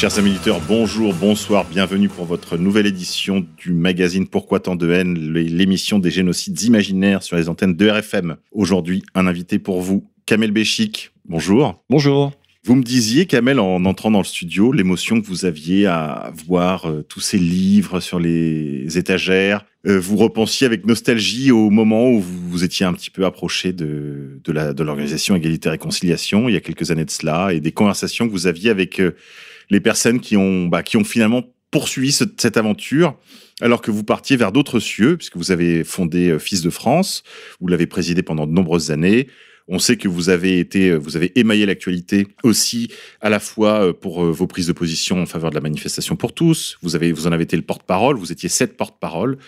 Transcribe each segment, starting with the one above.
Chers amis auditeurs, bonjour, bonsoir, bienvenue pour votre nouvelle édition du magazine Pourquoi tant de haine, l'émission des génocides imaginaires sur les antennes de RFM. Aujourd'hui, un invité pour vous, Kamel Béchik. Bonjour. Bonjour. Vous me disiez, Kamel, en entrant dans le studio, l'émotion que vous aviez à voir euh, tous ces livres sur les étagères. Euh, vous repensiez avec nostalgie au moment où vous vous étiez un petit peu approché de, de la- de l'organisation Égalité et Réconciliation, il y a quelques années de cela, et des conversations que vous aviez avec euh, les personnes qui ont, bah, qui ont finalement poursuivi ce- cette aventure alors que vous partiez vers d'autres cieux, puisque vous avez fondé euh, Fils de France, vous l'avez présidé pendant de nombreuses années. On sait que vous avez été, euh, vous avez émaillé l'actualité aussi à la fois euh, pour vos prises de position en faveur de la manifestation pour tous. Vous avez, vous en avez été le porte-parole. Vous étiez sept porte-parole.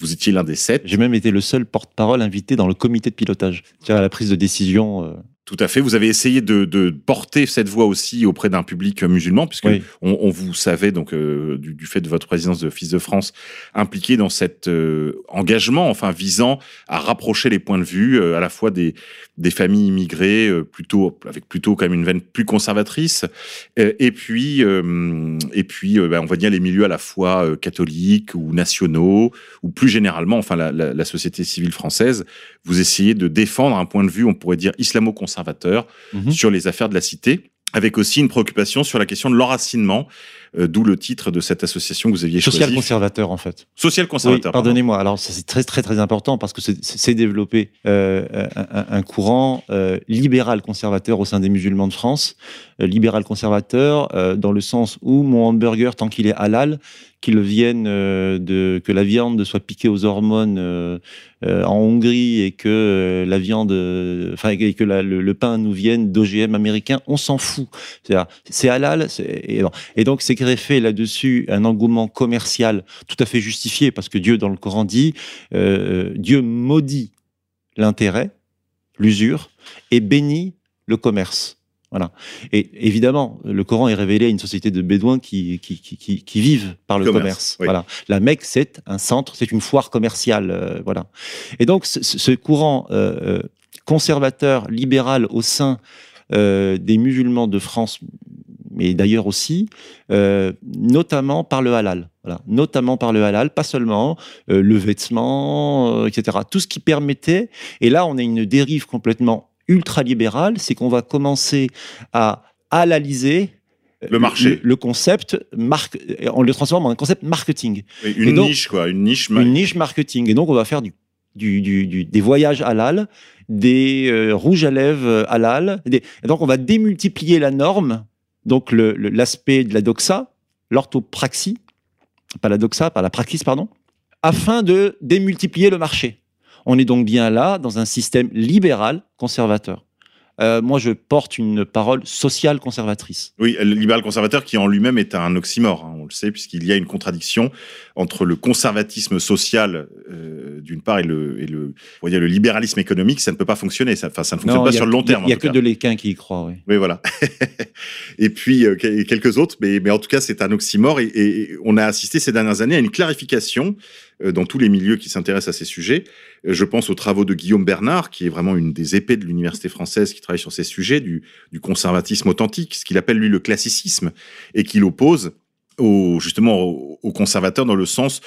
Vous étiez l'un des sept. J'ai même été le seul porte-parole invité dans le comité de pilotage, c'est-à-dire à la prise de décision. euh, Tout à fait. Vous avez essayé de, de porter cette voix aussi auprès d'un public musulman, puisque Oui. on, on vous savait donc euh, du, du fait de votre présidence de Fils de France impliqué dans cet euh, engagement, enfin visant à rapprocher les points de vue euh, à la fois des des familles immigrées, plutôt avec plutôt quand même une veine plus conservatrice, et puis et puis ben, on va dire les milieux à la fois catholiques ou nationaux ou plus généralement, enfin la, la, la société civile française. Vous essayez de défendre un point de vue, on pourrait dire islamo-conservateur Mhm. sur les affaires de la cité, avec aussi une préoccupation sur la question de l'enracinement, euh, d'où le titre de cette association que vous aviez choisi. social-conservateur, en fait. Social conservateur. pardon. pardonnez-moi. Alors, c'est très, très, très important parce que c'est- développé euh, un, courant euh, libéral-conservateur au sein des musulmans de France. Libéral-conservateur euh, dans le sens où mon hamburger, tant qu'il est halal, qu'il vienne euh, de que la viande soit piquée aux hormones euh, euh, en Hongrie et que la viande, enfin et que le, pain nous vienne d'OGM américain, on s'en fout. C'est halal, et. Et donc c'est greffé là-dessus un engouement commercial tout à fait justifié parce que Dieu dans le Coran dit Dieu maudit l'intérêt, l'usure et bénit le commerce. Voilà. Et évidemment, le Coran est révélé à une société de bédouins qui, qui, qui, qui- qui vivent par le Commerce, commerce. oui. Voilà. La Mecque, c'est un centre, c'est une foire commerciale. euh, voilà. Et donc, ce, courant euh, euh, conservateur, libéral au sein euh, des musulmans de France, mais d'ailleurs aussi, notamment par le halal. Voilà. Notamment par le halal, pas seulement le vêtement, etc. Tout ce qui permettait. Et là, on a une dérive complètement ultra-libérale, c'est qu'on va commencer à halaliser euh, Le marché. le, le concept, marque, on le transforme en un concept marketing Oui, Une donc- niche, quoi. Une niche. une niche marketing. Et donc, on va faire du, du, du- du- des voyages halal, des euh, rouges à lèvres halal. des- et donc, on va démultiplier la norme, donc l'aspect de la doxa, l'orthopraxie, pas la doxa, pas la praxis, pardon, afin de démultiplier le marché. On est donc bien là dans un système libéral conservateur. Euh, moi, je porte une parole sociale conservatrice. Oui, le libéral conservateur qui en lui-même est un oxymore, hein, on le sait, puisqu'il y a une contradiction entre le conservatisme social euh, d'une part et le, et le, on va dire le libéralisme économique. Ça ne peut pas fonctionner. Ça, ne fonctionne Non, pas a- sur le long terme. Il n'y a, que cas. de l'équin qui y croit. Oui. Oui, voilà. et puis euh, quel- quelques autres, mais, mais en tout cas, c'est un oxymore. Et, et on a assisté ces dernières années à une clarification dans tous les milieux qui s'intéressent à ces sujets. Euh, je pense aux travaux de Guillaume Bernard, qui est vraiment une des épées de l'université française qui travaille sur ces sujets, du, du conservatisme authentique, ce qu'il appelle lui le classicisme, et qu'il oppose au, justement aux au conservateurs dans le sens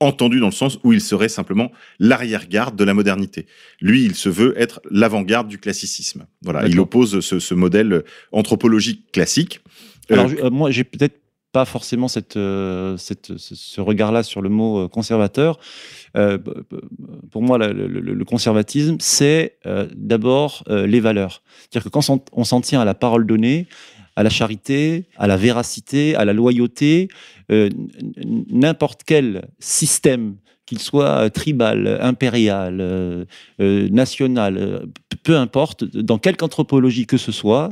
entendu dans le sens où il serait simplement l'arrière-garde de la modernité. Lui, il se veut être l'avant-garde du classicisme. Voilà, il oppose ce, ce modèle anthropologique classique. Euh, Alors, euh, moi, j'ai peut-être pas forcément cette, euh, ce, regard-là sur le mot euh, conservateur. Euh, pour moi, le, conservatisme, c'est d'abord les valeurs. C'est-à-dire que quand on, s'en tient à la parole donnée, à la charité, à la véracité, à la loyauté, n'importe quel système qu'il soit tribal, impérial, national, peu importe, dans quelque anthropologie que ce soit,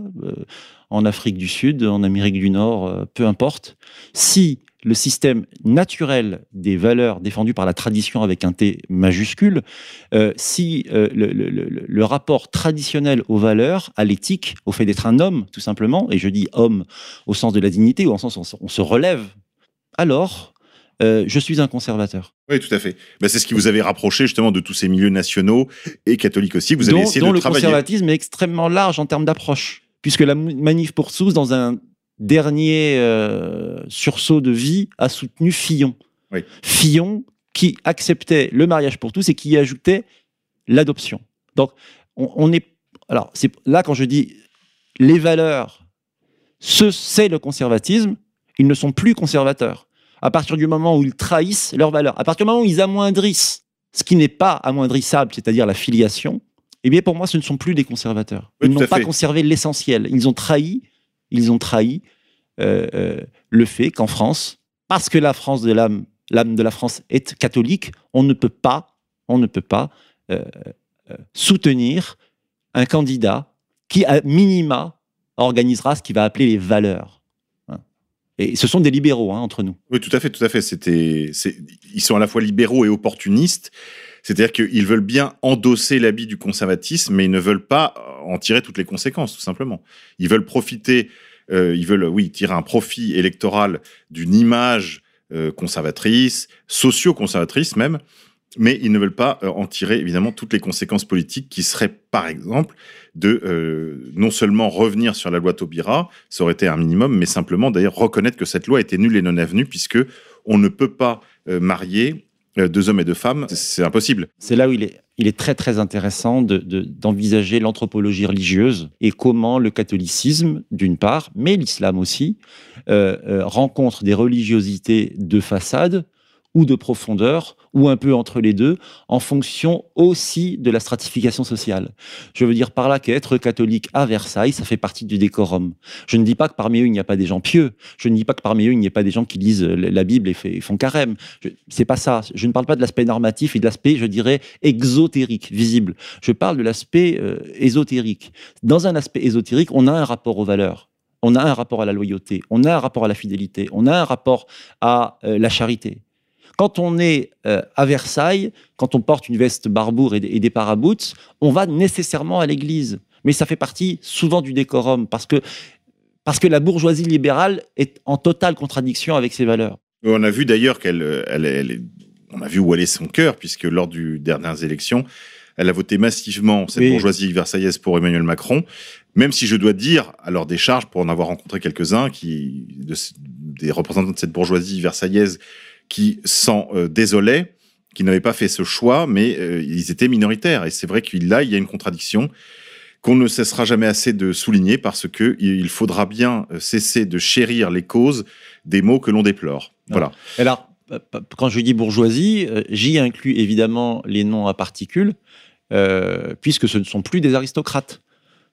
en Afrique du Sud, en Amérique du Nord, euh, peu importe, si le système naturel des valeurs défendues par la tradition avec un T majuscule, euh, si euh, le, le- le- le rapport traditionnel aux valeurs, à l'éthique, au fait d'être un homme, tout simplement, et je dis homme au sens de la dignité, ou au sens où on se- on se relève, alors euh, je suis un conservateur. Oui, tout à fait. Ben, c'est ce qui vous avait rapproché justement de tous ces milieux nationaux et catholiques aussi. Vous avez dont, essayé dont de le travailler. conservatisme est extrêmement large en termes d'approche. Puisque la manif pour tous, dans un dernier euh, sursaut de vie, a soutenu Fillon. Oui. Fillon qui acceptait le mariage pour tous et qui y ajoutait l'adoption. Donc, on, on est. Alors, c'est là quand je dis les valeurs, ce c'est le conservatisme, ils ne sont plus conservateurs. À partir du moment où ils trahissent leurs valeurs, à partir du moment où ils amoindrissent ce qui n'est pas amoindrissable, c'est-à-dire la filiation, eh bien pour moi, ce ne sont plus des conservateurs. Ils n'ont pas fait. conservé l'essentiel. Ils ont trahi, ils ont trahi euh, euh, le fait qu'en France, parce que la France de l'âme, l'âme de la France est catholique, on ne peut pas, on ne peut pas euh, soutenir un candidat qui, à minima, organisera ce qu'il va appeler les valeurs. Hein. Et ce sont des libéraux hein, entre nous. Oui, tout à fait, tout à fait. C'était, ils sont à la fois libéraux et opportunistes. C'est-à-dire qu'ils veulent bien endosser l'habit du conservatisme, mais ils ne veulent pas en tirer toutes les conséquences, tout simplement. Ils veulent profiter, euh, ils veulent, oui, tirer un profit électoral d'une image euh, conservatrice, socio-conservatrice même, mais ils ne veulent pas euh, en tirer évidemment toutes les conséquences politiques qui seraient, par exemple, de euh, non seulement revenir sur la loi Taubira, ça aurait été un minimum, mais simplement d'ailleurs reconnaître que cette loi était nulle et non avenue, puisque on ne peut pas euh, marier euh, deux hommes et deux femmes, c'est- impossible. C'est là où il est, très très intéressant de- de- d'envisager l'anthropologie religieuse et comment le catholicisme, d'une part, mais l'islam aussi, euh, euh, rencontre des religiosités de façade ou de profondeur, ou un peu entre les deux, en fonction aussi de la stratification sociale. Je veux dire par là qu'être catholique à Versailles, ça fait partie du décorum. Je ne dis pas que parmi eux, il n'y a pas des gens pieux. Je ne dis pas que parmi eux, il n'y a pas des gens qui lisent la Bible et, font carême. C'est pas ça. Je ne parle pas de l'aspect normatif et de l'aspect, je dirais, exotérique, visible. Je parle de l'aspect euh, ésotérique. Dans un aspect ésotérique, on a un rapport aux valeurs. On a un rapport à la loyauté, on a un rapport à la fidélité, on a un rapport à euh, la charité. Quand on est euh, à Versailles, quand on porte une veste barbour et, des- et des paraboots, on va nécessairement à l'église. Mais ça fait partie souvent du décorum parce que, parce que la bourgeoisie libérale est en totale contradiction avec ses valeurs. On a vu d'ailleurs qu'elle, euh, elle, elle est- on a vu où allait son cœur, puisque lors du dernières élections, elle a voté massivement cette Oui. bourgeoisie versaillaise pour Emmanuel Macron. Même si je dois dire, à leur décharge, pour en avoir rencontré quelques-uns, qui, de ce- des représentants de cette bourgeoisie versaillaise, qui s'en euh, désolaient, qui n'avaient pas fait ce choix, mais euh, ils étaient minoritaires. Et c'est vrai qu'il là, il y a une contradiction qu'on ne cessera jamais assez de souligner parce que il faudra bien euh, cesser de chérir les causes des maux que l'on déplore. Voilà. Alors, p- p- quand je dis bourgeoisie, euh, j'y inclus évidemment les noms à particules, euh, puisque ce ne sont plus des aristocrates.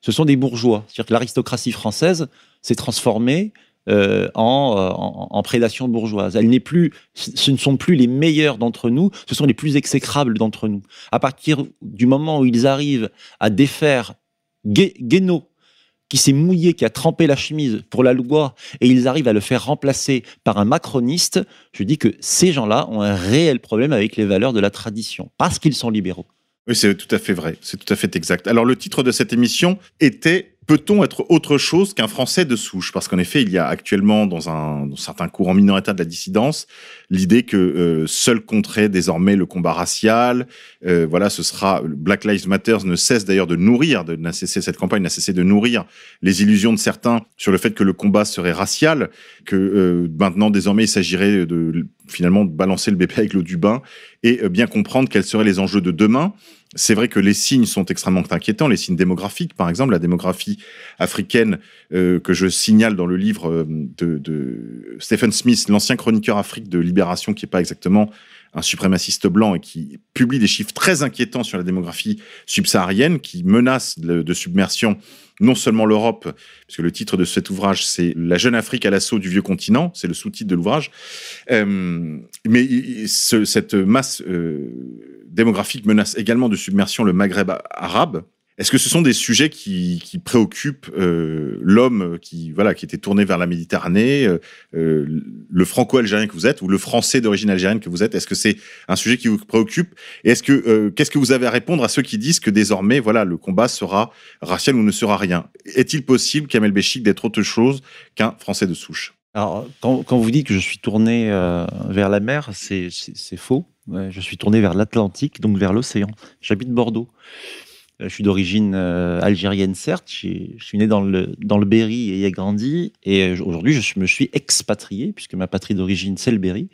Ce sont des bourgeois. C'est-à-dire que l'aristocratie française s'est transformée euh, en, euh, en- prédation bourgeoise. N'est plus, ce ne sont plus les meilleurs d'entre nous, ce sont les plus exécrables d'entre nous. À partir du moment où ils arrivent à défaire Guénaud, qui s'est mouillé, qui a trempé la chemise pour la loi, et ils arrivent à le faire remplacer par un macroniste, je dis que ces gens-là ont un réel problème avec les valeurs de la tradition, parce qu'ils sont libéraux. Oui, c'est tout à fait vrai. C'est tout à fait exact. Alors, le titre de cette émission était Peut-on être autre chose qu'un Français de souche? Parce qu'en effet, il y a actuellement, dans un dans certains courants minoritaires de la dissidence, l'idée que euh, seul compterait désormais le combat racial. Euh, voilà, ce sera Black Lives Matter ne cesse d'ailleurs de nourrir, de n'a cessé cette campagne n'a cessé de nourrir les illusions de certains sur le fait que le combat serait racial, que euh, maintenant désormais il s'agirait de finalement de balancer le bébé avec l'eau du bain et euh, bien comprendre quels seraient les enjeux de demain. C'est vrai que les signes sont extrêmement inquiétants, les signes démographiques, par exemple, la démographie africaine euh, que je signale dans le livre euh, de, Stephen Smith, l'ancien chroniqueur Afrique de Libération, qui est pas exactement un suprémaciste blanc et qui publie des chiffres très inquiétants sur la démographie subsaharienne, qui menace de, submersion non seulement l'Europe, puisque le titre de cet ouvrage, c'est La jeune Afrique à l'assaut du vieux continent, c'est le sous-titre de l'ouvrage, euh, mais cette masse démographique menace également de submersion le Maghreb arabe. Est-ce que ce sont des sujets qui, préoccupent euh, l'homme qui voilà qui était tourné vers la Méditerranée, euh, euh, le franco-algérien que vous êtes ou le français d'origine algérienne que vous êtes? Est-ce que c'est un sujet qui vous préoccupe? Et est-ce que qu'est-ce que vous avez à répondre à ceux qui disent que désormais voilà le combat sera racial ou ne sera rien? Est-il possible, Kamel Béchik, d'être autre chose qu'un français de souche? Alors, quand, quand vous dites que je suis tourné vers la mer, c'est faux. Ouais, je suis tourné vers l'Atlantique, donc vers l'océan. J'habite Bordeaux. Euh, Je suis d'origine euh, algérienne, certes. Je suis né dans le, dans le Berry et y ai grandi. Et euh, aujourd'hui, je me suis expatrié, puisque ma patrie d'origine, c'est le Berry,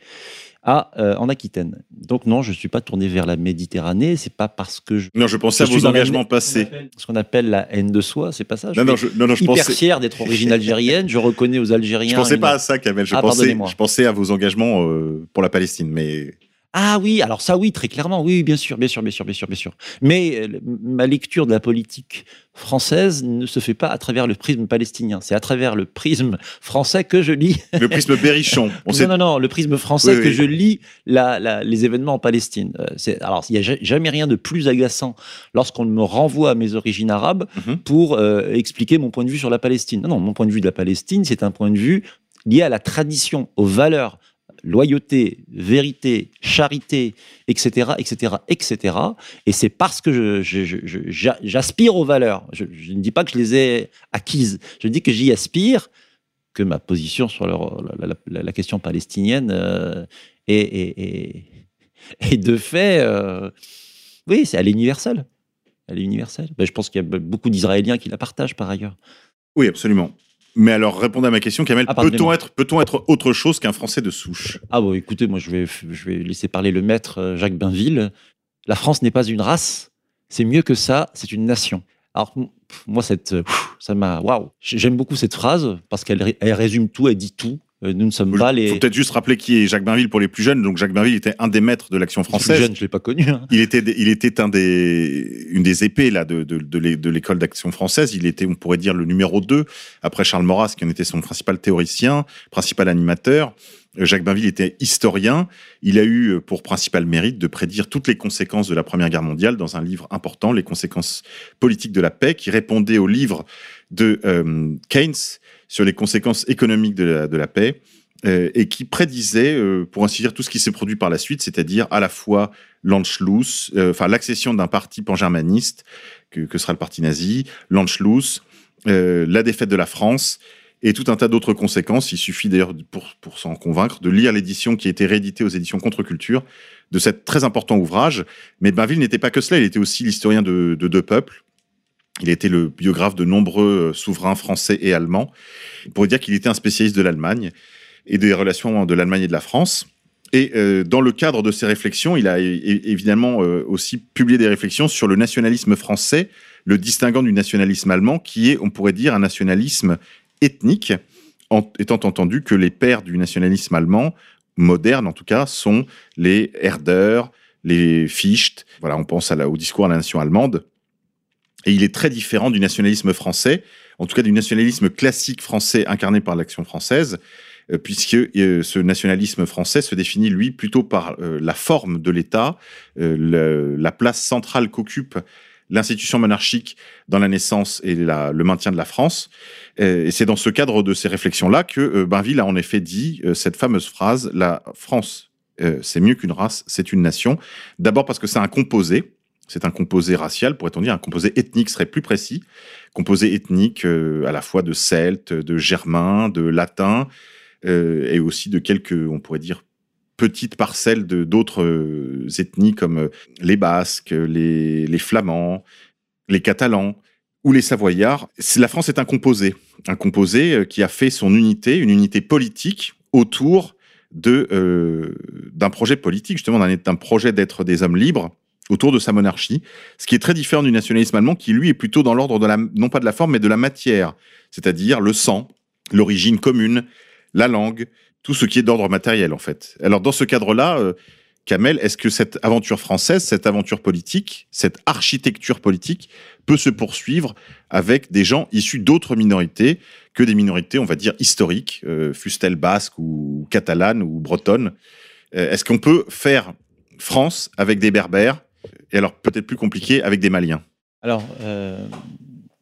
à, euh, en Aquitaine. Donc non, je ne suis pas tourné vers la Méditerranée. C'est pas parce que je... Non, je pensais Je à vos la- engagements passés. Ce qu'on appelle la haine de soi, c'est pas ça Je Non, non, suis je, non, non, je hyper pensais. fier d'être d'origine algérienne. Je reconnais aux Algériens... Je pensais une- pas à ça, Kamel. Je Ah, pensais, je pensais à vos engagements euh, pour la Palestine, mais Ah oui, alors ça oui, très clairement, oui, bien sûr, bien sûr, bien sûr, bien sûr, bien sûr. Mais euh, ma lecture de la politique française ne se fait pas à travers le prisme palestinien, c'est à travers le prisme français que je lis. le prisme Berrichon. On non, sait non, non, le prisme français Oui, que je lis la- la- les événements en Palestine. Euh, alors, il n'y a ja- jamais rien de plus agaçant lorsqu'on me renvoie à mes origines arabes Mhm. pour euh, expliquer mon point de vue sur la Palestine. Non, non, mon point de vue de la Palestine, c'est un point de vue lié à la tradition, aux valeurs, loyauté, vérité, charité, etc., etc., etc. Et c'est parce que j'aspire aux valeurs. Je, ne dis pas que je les ai acquises. Je dis que j'y aspire que ma position sur la, question palestinienne euh, est, de fait, euh, oui, c'est elle est universelle. Elle est universelle. Ben, je pense qu'il y a beaucoup d'Israéliens qui la partagent par ailleurs. Oui, absolument. Mais alors, répondez à ma question, Kamel. Ah, peut-on être, peut-on être autre chose qu'un Français de souche? Ah bon, écoutez, moi je vais, je vais laisser parler le maître euh, Jacques Bainville. La France n'est pas une race, c'est mieux que ça, c'est une nation. Alors moi, cette, euh, ça m'a, waouh, J'aime beaucoup cette phrase parce qu'elle ré- elle résume tout, elle dit tout. Euh, Nous ne sommes pas Il les. faut peut-être juste rappeler qui est Jacques Bainville pour les plus jeunes. Donc, Jacques Bainville était un des maîtres de l'action Les plus française. jeunes, je l'ai pas connu. hein. Il était, il était un des, une des épées là de, de, de l'é- de l'école d'action française. Il était, on pourrait dire, le numéro 2 après Charles Maurras, qui en était son principal théoricien, principal animateur. Euh, Jacques Bainville était historien. Il a eu euh, pour principal mérite de prédire toutes les conséquences de la Première Guerre mondiale dans un livre important, Les conséquences politiques de la paix, qui répondait au livre de euh, Keynes sur les conséquences économiques de la, de la paix. euh, et qui prédisait, euh, pour ainsi dire, tout ce qui s'est produit par la suite, c'est-à-dire à la fois l'Anschluss, euh, enfin l'accession d'un parti pan-germaniste, que, que sera le parti nazi, l'Anschluss, la défaite de la France, et tout un tas d'autres conséquences. Il suffit d'ailleurs, pour, pour s'en convaincre, de lire l'édition qui a été rééditée aux éditions Contre-Culture de cet très important ouvrage. Mais Bainville n'était pas que cela, il était aussi l'historien de, de deux peuples. Il était le biographe de nombreux euh, souverains français et allemands. On pourrait dire qu'il était un spécialiste de l'Allemagne et des relations de l'Allemagne et de la France. Et euh, dans le cadre de ces réflexions, il a évidemment euh, aussi publié des réflexions sur le nationalisme français, le distinguant du nationalisme allemand, qui est, on pourrait dire, un nationalisme ethnique, étant entendu que les pères du nationalisme allemand, moderne en tout cas, sont les Herder, les Fichte. Voilà, on pense à au discours à la nation allemande. Et il est très différent du nationalisme français, en tout cas du nationalisme classique français incarné par l'action française, euh, puisque euh, ce nationalisme français se définit, lui, plutôt par euh, la forme de l'État, la place centrale qu'occupe l'institution monarchique dans la naissance et le maintien de la France. Et c'est dans ce cadre de ces réflexions-là que Bainville a en effet dit cette fameuse phrase, la France, c'est mieux qu'une race, c'est une nation. D'abord parce que c'est un composé, c'est un composé racial, pourrait-on dire, un composé ethnique serait plus précis, composé ethnique euh, à la fois de Celtes, de Germains, de Latins, euh, et aussi de quelques, on pourrait dire, petites parcelles de d'autres euh, ethnies comme les Basques, les, Flamands, les Catalans ou les Savoyards. La France est un composé, un composé qui a fait son unité, une unité politique autour d'un projet politique, justement d'un projet d'être des hommes libres autour de sa monarchie, ce qui est très différent du nationalisme allemand qui lui est plutôt dans l'ordre de la non pas de la forme mais de la matière, c'est-à-dire le sang, l'origine commune, la langue, tout ce qui est d'ordre matériel en fait. Alors dans ce cadre-là, euh, Kamel, est-ce que cette aventure française, cette aventure politique, cette architecture politique peut se poursuivre avec des gens issus d'autres minorités que des minorités, on va dire, historiques, euh, fussent-elles basques ou catalanes ou bretonnes Euh, Est-ce qu'on peut faire France avec des berbères et alors peut-être plus compliqué avec des Maliens Alors, euh,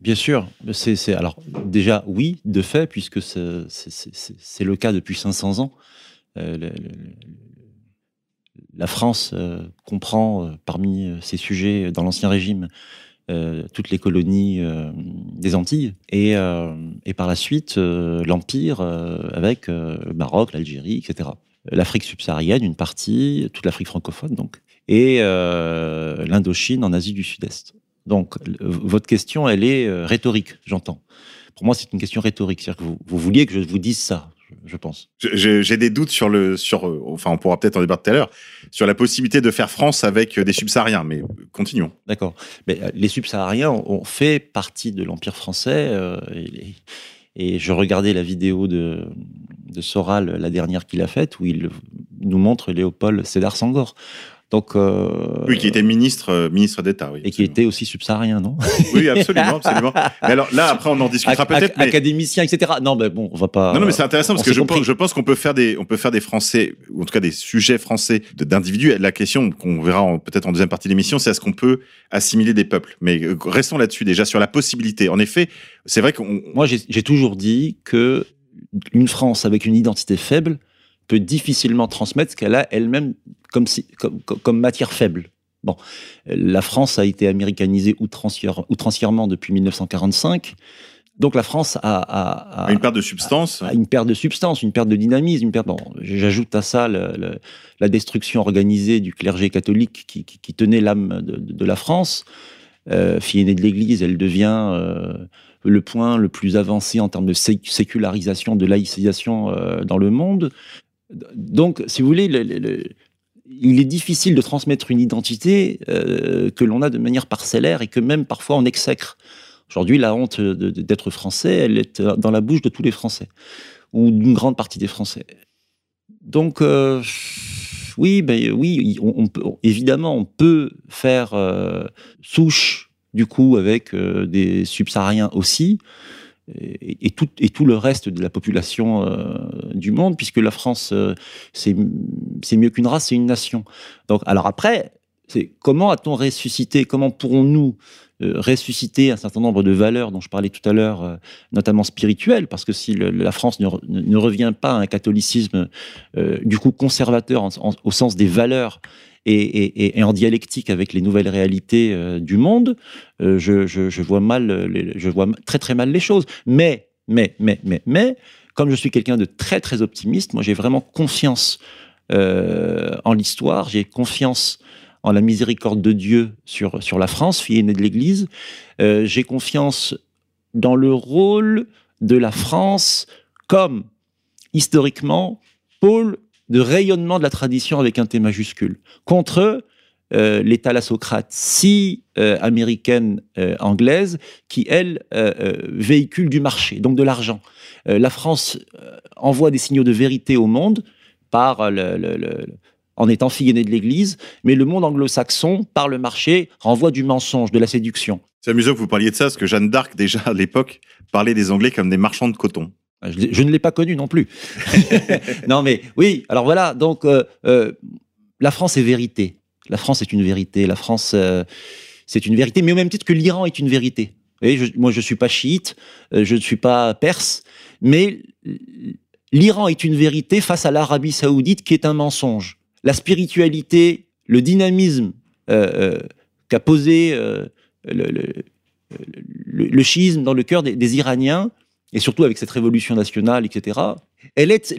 bien sûr, c'est alors déjà oui, de fait, puisque c'est le cas depuis 500 ans. Euh, la France euh, comprend parmi ses sujets dans l'Ancien Régime toutes les colonies des Antilles et, par la suite l'Empire avec le Maroc, l'Algérie, etc. L'Afrique subsaharienne, une partie, toute l'Afrique francophone donc, et l'Indochine en Asie du Sud-Est. Donc votre question, elle est rhétorique, j'entends. Pour moi, c'est une question rhétorique. C'est-à-dire que vous, vous vouliez que je vous dise ça je pense. J'ai des doutes sur le, sur, euh, enfin, on pourra peut-être en débattre tout à l'heure, sur la possibilité de faire France avec des subsahariens, mais continuons. D'accord. Mais euh, les subsahariens ont fait partie de l'Empire français, euh, et, et, je regardais la vidéo de, de Soral, la dernière qu'il a faite, où il nous montre Léopold Sédar Sangor. Donc, euh, oui, qui était ministre, euh, ministre d'État, oui. Et qui était aussi subsaharien, non? Oui, absolument, absolument. Mais alors là, après, on en discutera peut-être. Mais... Académicien, etc. Non, mais bon, on va pas. Non, non mais c'est intéressant parce que je pense, je pense, qu'on peut faire des, on peut faire des Français, ou en tout cas des sujets français d'individus. La question qu'on verra peut-être en deuxième partie de l'émission, c'est est-ce qu'on peut assimiler des peuples? Mais euh, restons là-dessus déjà sur la possibilité. En effet, c'est vrai qu'on. Moi, j'ai toujours dit que une France avec une identité faible peut difficilement transmettre ce qu'elle a elle-même comme, comme, matière faible. Bon, la France a été américanisée outrancièrement depuis 1945. Donc la France a, une perte de substance, une perte de substance, une perte de dynamisme, une perte. Bon, j'ajoute à ça la destruction organisée du clergé catholique qui, tenait l'âme de, la France. Euh, fille aînée de l'Église, elle devient euh, le point le plus avancé en termes de sécularisation, de laïcisation euh, dans le monde. Donc, si vous voulez, il est difficile de transmettre une identité euh, que l'on a de manière parcellaire et que même parfois on exècre. Aujourd'hui, la honte d'être français, elle est dans la bouche de tous les Français, ou d'une grande partie des Français. Donc, euh, oui, ben, oui on, peut, évidemment, on peut faire euh, souche, du coup, avec des subsahariens aussi, et, tout, et tout le reste de la population euh, du monde, puisque la France, euh, c'est mieux qu'une race, c'est une nation. Donc, alors après, comment a-t-on ressuscité, comment pourrons-nous euh, ressusciter un certain nombre de valeurs dont je parlais tout à l'heure, notamment spirituelles, parce que si la France ne, revient pas à un catholicisme du coup conservateur au sens des valeurs et, en dialectique avec les nouvelles réalités euh, du monde, euh, je, vois mal, je vois très très mal les choses. Mais, mais, mais, mais, mais, comme je suis quelqu'un de très très optimiste, moi j'ai vraiment confiance euh, en l'histoire, j'ai confiance en la miséricorde de Dieu sur, sur la France, fille aînée de l'Église. j'ai confiance dans le rôle de la France comme, historiquement, pôle de rayonnement de la tradition avec un T majuscule. Contre euh, les thalassocrates si euh, américaines, euh, anglaises, qui, elles, véhiculent du marché, donc de l'argent. la France envoie des signaux de vérité au monde par le, en étant fille de l'Église, mais le monde anglo-saxon, par le marché, renvoie du mensonge, de la séduction. C'est amusant que vous parliez de ça, parce que Jeanne d'Arc, déjà à l'époque, parlait des Anglais comme des marchands de coton. Je, ne l'ai pas connu non plus. non, mais oui, alors voilà, donc euh, euh, la France est vérité. La France est une vérité. La France, euh, c'est une vérité, mais au même titre que l'Iran est une vérité. moi, je ne suis pas chiite, je ne suis pas perse, mais l'Iran est une vérité face à l'Arabie saoudite qui est un mensonge. La spiritualité, le dynamisme qu'a posé le, le, schisme dans le cœur des Iraniens, et surtout avec cette révolution nationale, etc., elle est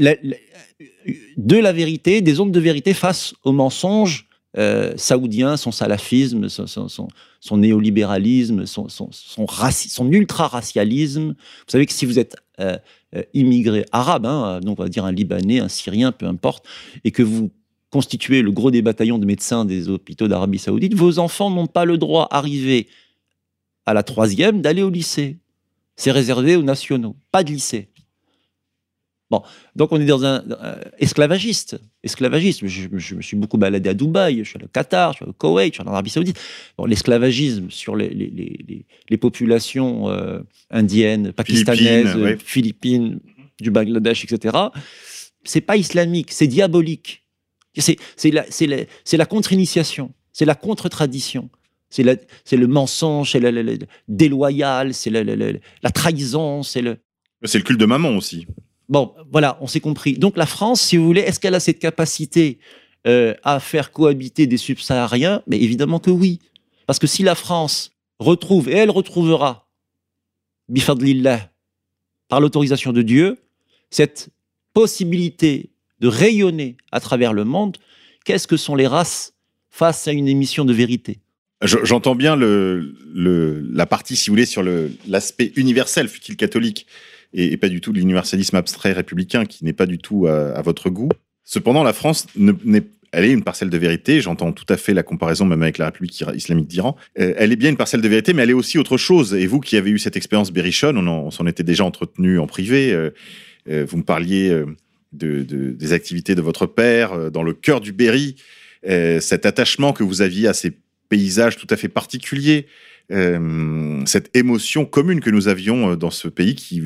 de la vérité, des ondes de vérité face au mensonge euh, saoudien, son salafisme, son, néolibéralisme, son, ultra-racialisme. Vous savez que si vous êtes euh, euh, immigré arabe, hein, on va dire un Libanais, un Syrien, peu importe, et que vous constituez le gros des bataillons de médecins des hôpitaux d'Arabie saoudite, vos enfants n'ont pas le droit, arrivé à la troisième, d'aller au lycée c'est réservé aux nationaux, pas de lycée. Bon, donc on est dans un esclavagiste. Esclavagisme. Je, me suis beaucoup baladé à Dubaï, je suis allé au Qatar, je suis allé au Koweït, je suis allé en Arabie Saoudite. Bon, l'esclavagisme sur les, les, populations euh, indiennes, pakistanaises, Philippines, du Bangladesh, etc. C'est pas islamique, c'est diabolique. C'est la, la contre-initiation, c'est la contre-tradition. C'est le mensonge, c'est le, le- le déloyal, c'est la trahison, c'est le. C'est le culte de maman aussi. Bon, voilà, on s'est compris. Donc la France, si vous voulez, est-ce qu'elle a cette capacité euh, à faire cohabiter des subsahariens? Mais évidemment que oui. Parce que si la France retrouve, et elle retrouvera, bifadlillah, par l'autorisation de Dieu, cette possibilité de rayonner à travers le monde, qu'est-ce que sont les races face à une émission de vérité? J'entends bien le, le- la partie, si vous voulez, sur l'aspect universel, fut-il catholique, et, et pas du tout l'universalisme abstrait républicain qui n'est pas du tout à, à votre goût. Cependant, la France, ne- n'est- elle est une parcelle de vérité. J'entends tout à fait la comparaison même avec la République islamique d'Iran. Euh, elle est bien une parcelle de vérité, mais elle est aussi autre chose. Et vous qui avez eu cette expérience berrichonne, on, en- on s'en était déjà entretenu en privé. euh, euh, vous me parliez euh, de, de- des activités de votre père dans le cœur du Berry, euh, cet attachement que vous aviez à ces paysages tout à fait particuliers, euh, cette émotion commune que nous avions euh, dans ce pays qui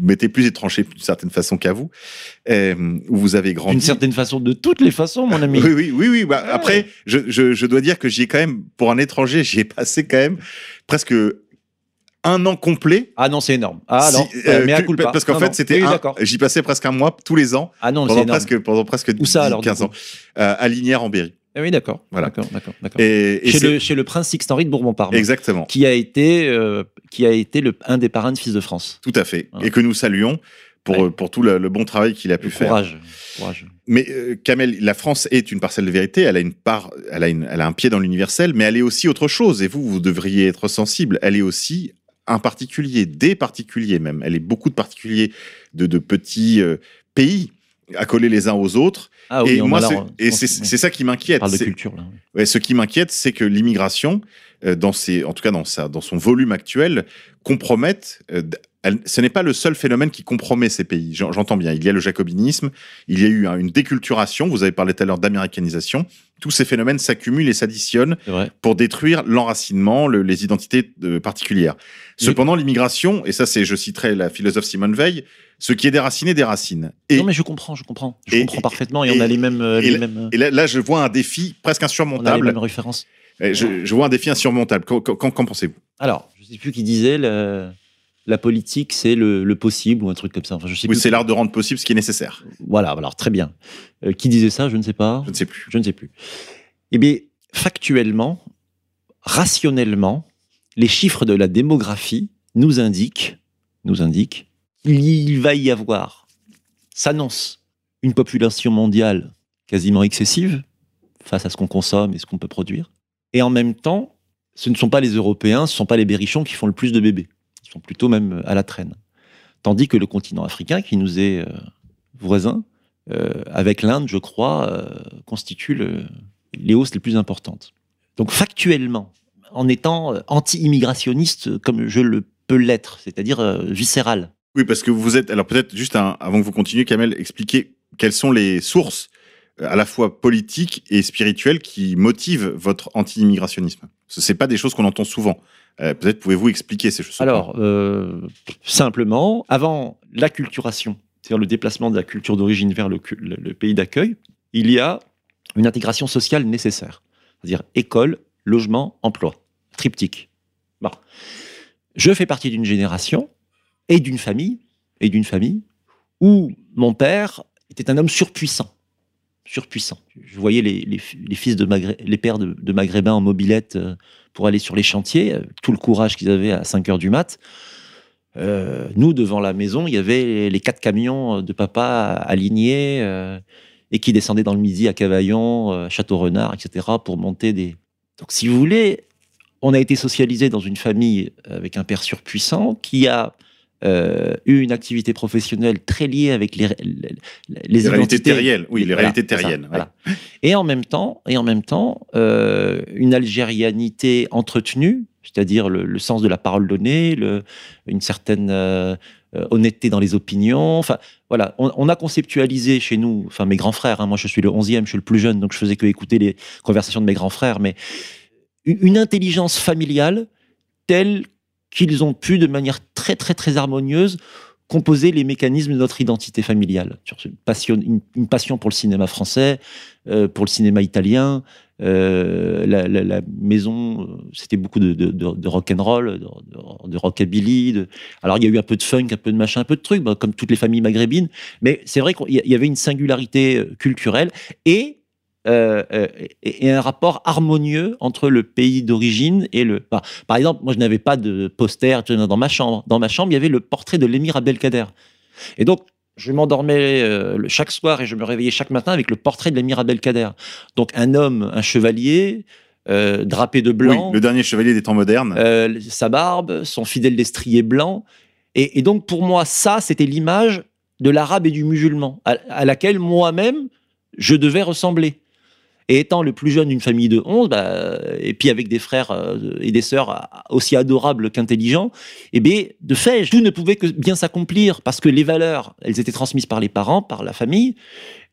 m'était plus étranger d'une certaine façon qu'à vous, euh, où vous avez grandi. D'une certaine façon, de toutes les façons, mon ami. Oui, oui, oui, oui. Bah, Ouais. Après, je, je, je dois dire que j'y ai quand même, pour un étranger, j'y ai passé quand même presque un an complet. Ah non, c'est énorme. Ah Si- non, euh, mais à culpa. parce qu'en fait, c'était Oui, j'y passais presque un mois tous les ans Ah non, c'est pendant presque pendant presque Où ça, 10, alors, du 15 coup? ans euh, à Lignières en Berry. Ah oui, d'accord. Voilà. D'accord, d'accord, d'accord. Et, et Chez le, chez le prince Sixte-Henri de Bourbon-Parme, exactement, qui a été, euh, qui a été le, un des parrains de Fils de France. tout à fait, Ouais. et que nous saluons pour Ouais. pour tout le, le bon travail qu'il a pu faire. courage. courage. Mais euh, Kamel, la France est une parcelle de vérité. Elle a une part, elle a, une, elle a un pied dans l'universel, mais elle est aussi autre chose. Et vous, vous devriez être sensible. Elle est aussi un particulier, des particuliers même. Elle est beaucoup de particuliers de, de petits euh, pays accolés les uns aux autres. Ah oui, et moi, c'est- c'est ça qui m'inquiète. parle de culture, là. Ouais, ce qui m'inquiète, c'est que l'immigration, euh, dans ses, en tout cas dans, sa, dans son volume actuel, compromette. euh, elle- ce n'est pas le seul phénomène qui compromet ces pays. J'en- J'entends bien. Il y a le jacobinisme, il y a eu hein, une déculturation. Vous avez parlé tout à l'heure d'américanisation. Tous ces phénomènes s'accumulent et s'additionnent pour détruire l'enracinement, le- les identités euh, particulières. Cependant, l'immigration, et ça, c'est, je citerai la philosophe Simone Veil, ce qui est déraciné, déracine. Et, non, mais je comprends, je comprends. Je et- comprends parfaitement et, et- on a les mêmes, euh, et les la- mêmes, euh, et là, là, je vois un défi presque on a les insurmontable. mêmes références. Eh, Je, je vois un défi insurmontable. Qu'en, pensez-vous? Alors, je sais plus qui disait le- la politique, c'est le, le possible ou un truc comme ça. Enfin, je sais Oui, c'est l'art de rendre possible ce qui est nécessaire. Voilà, alors très bien. Euh, qui disait ça Je ne sais pas. Je ne sais plus. Je ne sais plus. Eh bien, factuellement, rationnellement, les chiffres de la démographie nous indiquent, nous indiquent qu'il va y avoir, s'annonce, une population mondiale quasiment excessive face à ce qu'on consomme et ce qu'on peut produire. Et en même temps, ce ne sont pas les Européens, ce ne sont pas les berrichons qui font le plus de bébés. Sont plutôt même à la traîne. Tandis que le continent africain, qui nous est euh, voisin, euh, avec l'Inde, je crois, euh, constitue le- les hausses les plus importantes. Donc factuellement, en étant euh, anti-immigrationniste comme je le peux l'être, c'est-à-dire euh, viscéral. Oui, parce que vous êtes. Alors peut-être juste avant que vous continuiez, Kamel, expliquez quelles sont les sources euh, à la fois politiques et spirituelles qui motivent votre anti-immigrationnisme. Ce n'est pas des choses qu'on entend souvent. Euh, peut-être pouvez-vous expliquer ces choses. Alors, euh, simplement, avant l'acculturation, c'est-à-dire le déplacement de la culture d'origine vers le, le pays d'accueil, il y a une intégration sociale nécessaire. C'est-à-dire école, logement, emploi. Triptyque. Bon. Je fais partie d'une génération et d'une famille, et d'une famille, où mon père était un homme surpuissant. Surpuissant. Je voyais les, les, fils de les pères de, de maghrébins en mobilette euh, pour aller sur les chantiers, euh, tout le courage qu'ils avaient à 5 heures du mat. Euh, nous, devant la maison, il y avait les quatre camions de papa alignés et qui descendaient dans le midi à Cavaillon, euh, Château-Renard, etc., pour monter des. Donc, si vous voulez, on a été socialisé dans une famille avec un père surpuissant qui a euh, eu une activité professionnelle très liée avec les, les, les Les réalités terriennes. Oui, les voilà, réalités ça, terriennes. voilà. Et en même temps, et en même temps, euh, une algérianité entretenue, c'est-à-dire le, le sens de la parole donnée, le- une certaine euh, euh, honnêteté dans les opinions. Enfin, voilà, on, on a conceptualisé chez nous, enfin mes grands frères. hein, moi, je suis le 11e, je suis le plus jeune, donc je faisais que écouter les conversations de mes grands frères, mais une, une intelligence familiale telle qu'ils ont pu, de manière très très très harmonieuse, composer les mécanismes de notre identité familiale. Une passion, une, passion pour le cinéma français, euh, pour le cinéma italien, Euh, la, maison, euh, c'était beaucoup de, de, de, de rock and roll, de, de, rockabilly. Alors il y a eu un peu de funk, un peu de machin, un peu de trucs, bah, comme toutes les familles maghrébines. Mais c'est vrai qu'il y avait une singularité culturelle et euh, euh, et, et un rapport harmonieux entre le pays d'origine et le. Par, par exemple, moi je n'avais pas de poster dans ma chambre. Dans ma chambre, il y avait le portrait de l'émir Abdelkader. Et donc je m'endormais euh, chaque soir et je me réveillais chaque matin avec le portrait de l'émir Abdelkader. Donc un homme, un chevalier, drapé de Oui, blanc, le dernier chevalier des temps modernes. sa barbe, son fidèle destrier blanc. Et, et donc, pour moi, ça, c'était l'image de l'arabe et du musulman, à, à laquelle moi-même, je devais ressembler. Et étant le plus jeune d'une famille de 11, bah, et puis avec des frères euh, et des sœurs euh, aussi adorables qu'intelligents, eh bien, de fait, tout ne pouvait que bien s'accomplir parce que les valeurs, elles étaient transmises par les parents, par la famille,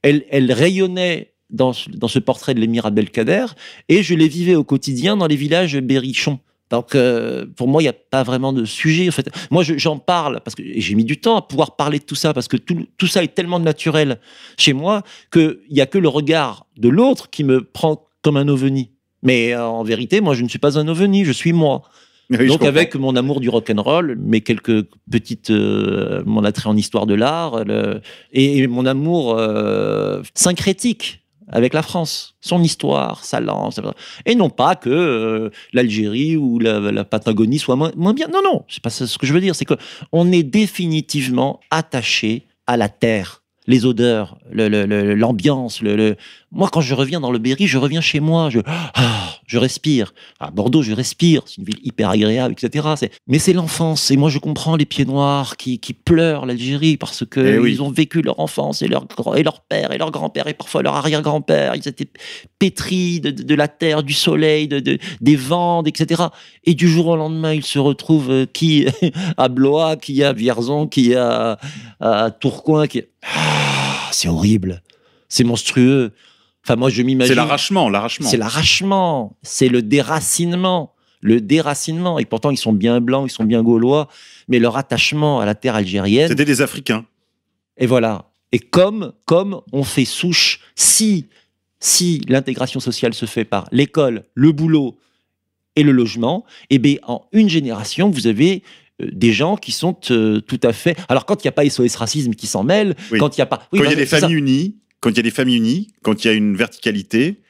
elles, rayonnaient dans, dans ce portrait de l'émir Abdelkader, et je les vivais au quotidien dans les villages berrichons. Donc, euh, pour moi, il n'y a pas vraiment de sujet. En fait, moi, je- j'en parle parce que j'ai mis du temps à pouvoir parler de tout ça parce que tout, tout ça est tellement naturel chez moi qu'il n'y a que le regard de l'autre qui me prend comme un ovni. Mais euh, en vérité, moi, je ne suis pas un ovni, je suis moi. Oui, Donc avec mon amour du rock and roll, mes quelques petites, euh, mon attrait en histoire de l'art, et, et mon amour syncrétique avec la France, son histoire, sa langue, et non pas que euh, l'Algérie ou la, Patagonie soient moins, bien. Non, non, c'est pas ce que je veux dire. C'est que on est définitivement attaché à la terre, les odeurs, l'ambiance. Moi, quand je reviens dans le Berry, je reviens chez moi, ah, je respire. À Bordeaux, je respire. C'est une ville hyper agréable, etc. Mais c'est l'enfance. Et moi, je comprends les pieds noirs qui, qui pleurent l'Algérie parce que Eh oui. ils ont vécu leur enfance et leur, et leur père et leur grand-père et parfois leur arrière-grand-père. Ils étaient pétris de, de- de la terre, du soleil, de, de- des vents, etc. Et du jour au lendemain, ils se retrouvent euh, qui à Blois, qui à Vierzon, qui à, à Tourcoing. Qui... Ah, c'est horrible. C'est monstrueux. Enfin, moi, je m'imagine. C'est l'arrachement, l'arrachement. C'est l'arrachement, c'est le déracinement, le déracinement. Et pourtant, ils sont bien blancs, ils sont bien gaulois, mais leur attachement à la terre algérienne. C'était des Africains. Et voilà. Et comme, comme on fait souche, si, si l'intégration sociale se fait par l'école, le boulot et le logement, eh bien, en une génération, vous avez euh, des gens qui sont euh, tout à fait. Alors, quand il n'y a pas SOS racisme qui s'en mêle, Oui. quand il n'y a pas. Oui, quand il y a des familles unies, quand il y a des familles unies, quand il y a une verticalité,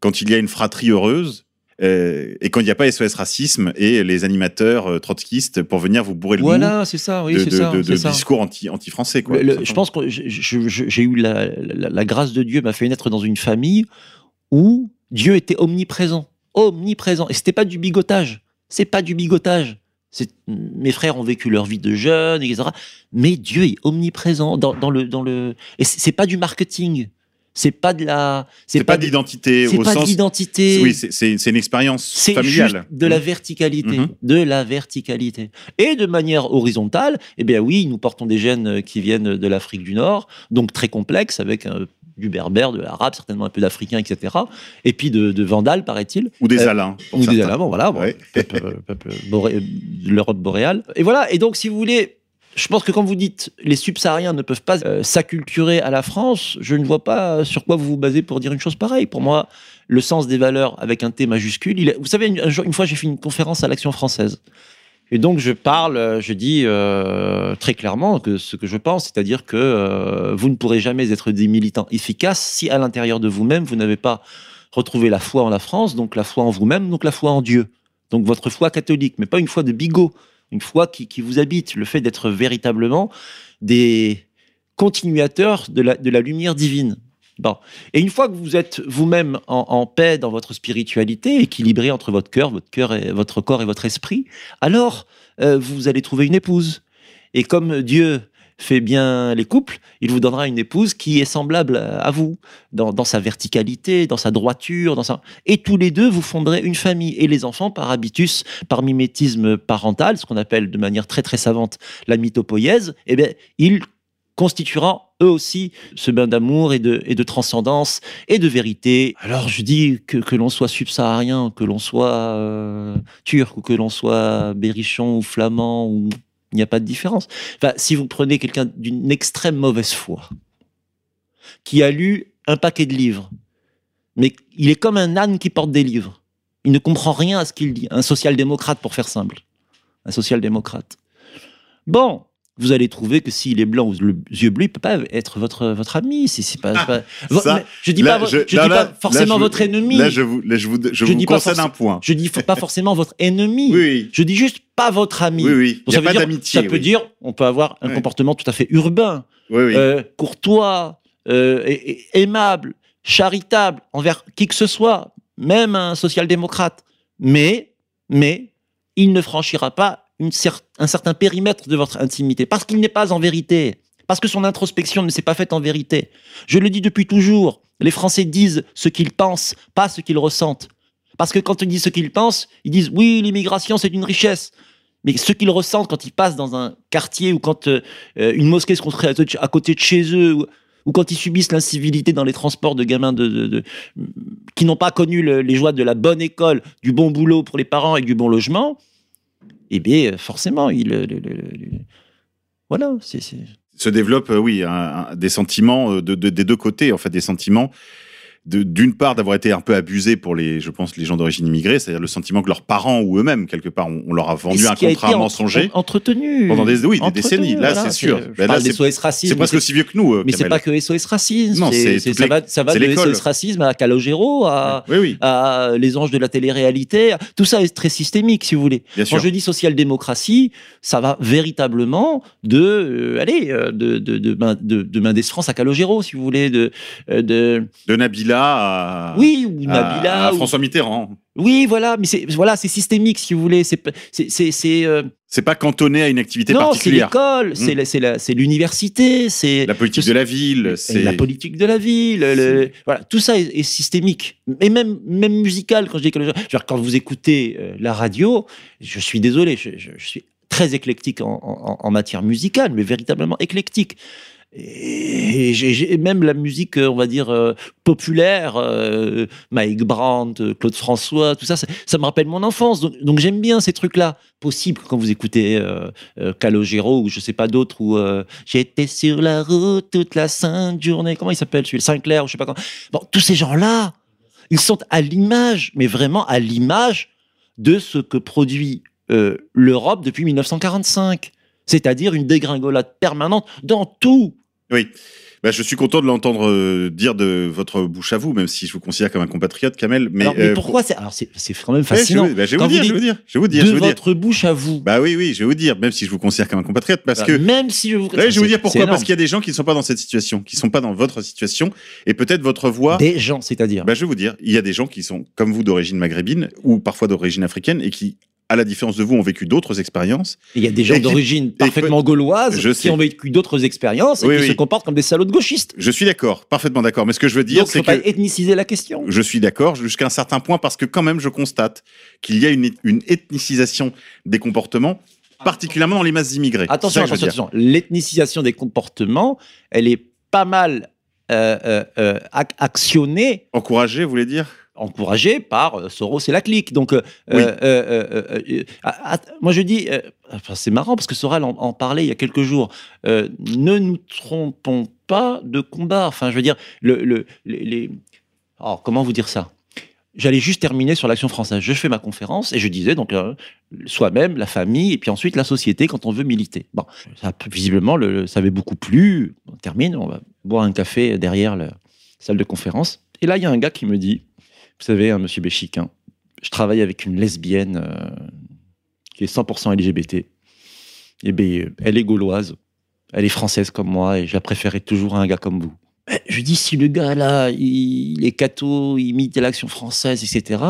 quand il y a une fratrie heureuse, euh, et quand il n'y a pas SOS racisme et les animateurs euh, trotskistes pour venir vous bourrer le Voilà, c'est ça, oui, de, de- ça. de- c'est de ça. discours anti, anti-français. Quoi, Le- le- tout je pense que j'ai eu la, la- la grâce de Dieu m'a fait naître dans une famille où Dieu était omniprésent, omniprésent. Et c'était pas du bigotage. C'est pas du bigotage. Mes frères ont vécu leur vie de jeunes, etc. Mais Dieu est omniprésent dans, dans le dans le. Et c'est pas du marketing. C'est pas de la. C'est pas de- d'identité C'est pas sens. d'identité. Oui, c'est- une expérience juste familiale. de la verticalité, Mhm. de la verticalité. Et de manière horizontale, eh bien oui, nous portons des gènes qui viennent de l'Afrique du Nord, donc très complexes, avec euh, du berbère, de l'arabe, certainement un peu d'africain, etc. Et puis de, de vandales, paraît-il. Ou des Euh, alains. pour Ou des certains. Alamans, voilà, bon, Ouais. peuple, euh, peuple boré- de l'Europe boréale. Et voilà, et donc si vous voulez, je pense que quand vous dites les subsahariens ne peuvent pas euh, s'acculturer à la France, je ne vois pas sur quoi vous vous basez pour dire une chose pareille. Pour moi, le sens des valeurs avec un T majuscule, il est- vous savez, une fois j'ai fait une conférence à l'Action française. Et donc je parle, euh, je dis euh, très clairement ce que je pense, c'est-à-dire que euh, vous ne pourrez jamais être des militants efficaces si à l'intérieur de vous-même vous n'avez pas retrouvé la foi en la France, donc la foi en vous-même, donc la foi en Dieu, donc votre foi catholique, mais pas une foi de bigot, une foi qui, vous habite, le fait d'être véritablement des continuateurs de la lumière divine. Bon. Et une fois que vous êtes vous-même en, paix dans votre spiritualité, équilibré entre votre cœur, votre cœur et votre corps et votre esprit, alors euh, vous allez trouver une épouse. Et comme Dieu fait bien les couples, il vous donnera une épouse qui est semblable à vous, dans, dans sa verticalité, dans sa droiture, dans sa... et tous les deux vous fonderez une famille. Et les enfants, par habitus, par mimétisme parental, ce qu'on appelle de manière très très savante la mythopoïèse, eh bien, ils constitueront eux aussi ce bain d'amour et de, et de transcendance et de vérité. Alors je dis que, que l'on soit subsaharien, que l'on soit euh, turc ou que l'on soit berrichon ou flamand, il n'y a pas de différence. Enfin, si vous prenez quelqu'un d'une extrême mauvaise foi, qui a lu un paquet de livres, mais il est comme un âne qui porte des livres. Il ne comprend rien à ce qu'il dit. Un social-démocrate, pour faire simple. Un social-démocrate. Bon, vous allez trouver que s'il est blanc ou le yeux bleus, il peut pas être votre votre ami. C'est c'est pas, ça, mais je dis là, pas, vo- je- je, là, dis là, pas forcément votre ennemi. Là, je vous, je vous, je Je vous dis concède un point. Je dis pas forcément votre ennemi. Oui, oui. Je dis juste pas votre ami. Oui, oui. Donc a ça veut pas dire, d'amitié. ça peut dire, on peut avoir un Oui. comportement tout à fait urbain, euh, courtois, euh, et- et- aimable, charitable envers qui que ce soit, même un social-démocrate. Mais, mais, il ne franchira pas un certain périmètre de votre intimité parce qu'il n'est pas en vérité, parce que son introspection ne s'est pas faite en vérité. Je le dis depuis toujours. Les Français disent ce qu'ils pensent, pas ce qu'ils ressentent. Parce que quand ils disent ce qu'ils pensent, ils disent oui, l'immigration c'est une richesse. Mais ce qu'ils ressentent quand ils passent dans un quartier ou quand euh, euh, une mosquée se construit à, côté de chez eux, ou, quand ils subissent l'incivilité dans les transports de gamins de, qui n'ont pas connu le- les joies de la bonne école, du bon boulot pour les parents et du bon logement, eh bien, euh, forcément, il, le- voilà, se développe, euh, oui, des sentiments euh, de, de- des deux côtés, en fait, des sentiments d'une part d'avoir été un peu abusés pour les, je pense, les gens d'origine immigrée, c'est-à-dire le sentiment que leurs parents ou eux-mêmes, quelque part, on, on leur a vendu un a contrat été mensonger entre- entretenu pendant des, oui, des décennies. Là, voilà, c'est sûr. Ben là, c'est des SOS racisme. c'est presque aussi vieux que nous, euh, Mais c'est pas que SOS racisme. Non, c'est- ça va, ça va de. SOS racisme à Calogero, à, Oui, oui, à les anges de la télé-réalité. Tout ça est très systémique, si vous voulez. bien Quand sûr. je dis social-démocratie, ça va véritablement de, euh, allez, euh, de, de, de, Main- de, de Mendes France à Calogero, si vous voulez, de, euh, de, De Nabila à, oui, ou Nabila, à ou- François Mitterrand. oui, voilà, mais c'est, voilà, c'est systémique, si vous voulez, c'est, c'est, c'est, c'est, euh, C'est pas cantonné à une activité non, c'est particulière. l'école, c'est, la- c'est, la- c'est l'université, c'est La politique de la ville, c'est la politique de la ville, le- le- voilà, tout ça est, est systémique. Et même, même musical, quand je dis que, quand vous écoutez euh, la radio, je suis désolé, je, je- je suis très éclectique en, en- en matière musicale, mais véritablement éclectique. Et j'ai même la musique, euh, on va dire, euh, populaire, euh, Mike Brandt, Claude François, tout ça, ça, me rappelle mon enfance. Donc, j'aime bien ces trucs-là. Possible quand vous écoutez euh, Calogero ou je sais pas d'autres, ou J'étais sur la route toute la sainte journée. Comment il s'appelle celui Sinclair ou je sais pas comment. Bon, tous ces gens-là, ils sont à l'image, mais vraiment à l'image de ce que produit l'Europe depuis 1945. C'est-à-dire une dégringolade permanente dans tout. Oui. Bah, je suis content de l'entendre euh, dire de votre bouche à vous, même si je vous considère comme un compatriote, Kamel. Mais, alors, mais euh, pourquoi c'est Alors, c'est c'est quand même pour- Ouais, je, fascinant. vais- bah, je vais vous dire, vous je vais vous dire, je vais vous dire, de je vais vous dire. votre bouche à vous. Bah oui, oui, je vais vous dire, même si je vous considère comme un compatriote, parce Voilà, que même si je vous. Ouais, je vais vous dire pourquoi. Parce qu'il y a des gens qui ne sont pas dans cette situation, qui ne sont pas dans votre situation, et peut-être votre voix. Des gens, c'est-à-dire. Bah, je vais vous dire, il y a des gens qui sont comme vous d'origine maghrébine ou parfois d'origine africaine et qui, à la différence de vous, ont vécu d'autres expériences. Il y a des gens d'origine parfaitement gauloise Je qui sais. ont vécu d'autres expériences et Oui, qui oui. se comportent comme des salauds de gauchistes. Je suis d'accord, parfaitement d'accord. Mais ce que je veux dire, c'est faut pas que ethniciser la question. je suis d'accord jusqu'à un certain point parce que quand même, je constate qu'il y a une, une ethnicisation des comportements, particulièrement dans les masses immigrées. Attention, que attention, attention. L'ethnicisation des comportements, elle est pas mal euh, euh, euh, ac- actionnée, dire. Encouragé, vous voulez dire? Encouragée par euh, Soros et la clique. Donc, euh, Oui. euh, moi je dis, enfin, c'est marrant parce que Soral en, en parlait il y a quelques jours. ne nous trompons pas de combat. Enfin, je veux dire, le, le- les, les- alors, comment vous dire ça? J'allais juste terminer sur l'action française. Je fais ma conférence et je disais donc soi-même, la famille et puis ensuite la société quand on veut militer. Bon, ça, visiblement, le, le- ça avait beaucoup plu. On termine, on va boire un café derrière la salle de conférence. Et là, il y a un gars qui me dit, vous savez, un monsieur Béchic, hein, je travaille avec une lesbienne euh, qui est 100% LGBT. Et bien, elle est gauloise, elle est française comme moi et je la préférais toujours à un gars comme vous. Eh, Je dis, si le gars là, il, est catho, il imite l'action française, etc.,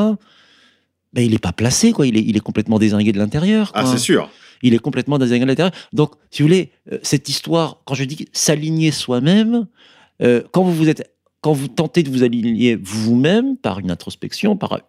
ben, il n'est pas placé, quoi. Il est, il est complètement désingué de l'intérieur. Ah, c'est sûr. Il est complètement désingué de l'intérieur. Donc, si vous voulez, euh, cette histoire, quand je dis s'aligner soi-même, euh, quand vous vous êtes, quand vous tentez de vous aligner vous-même par une introspection, par,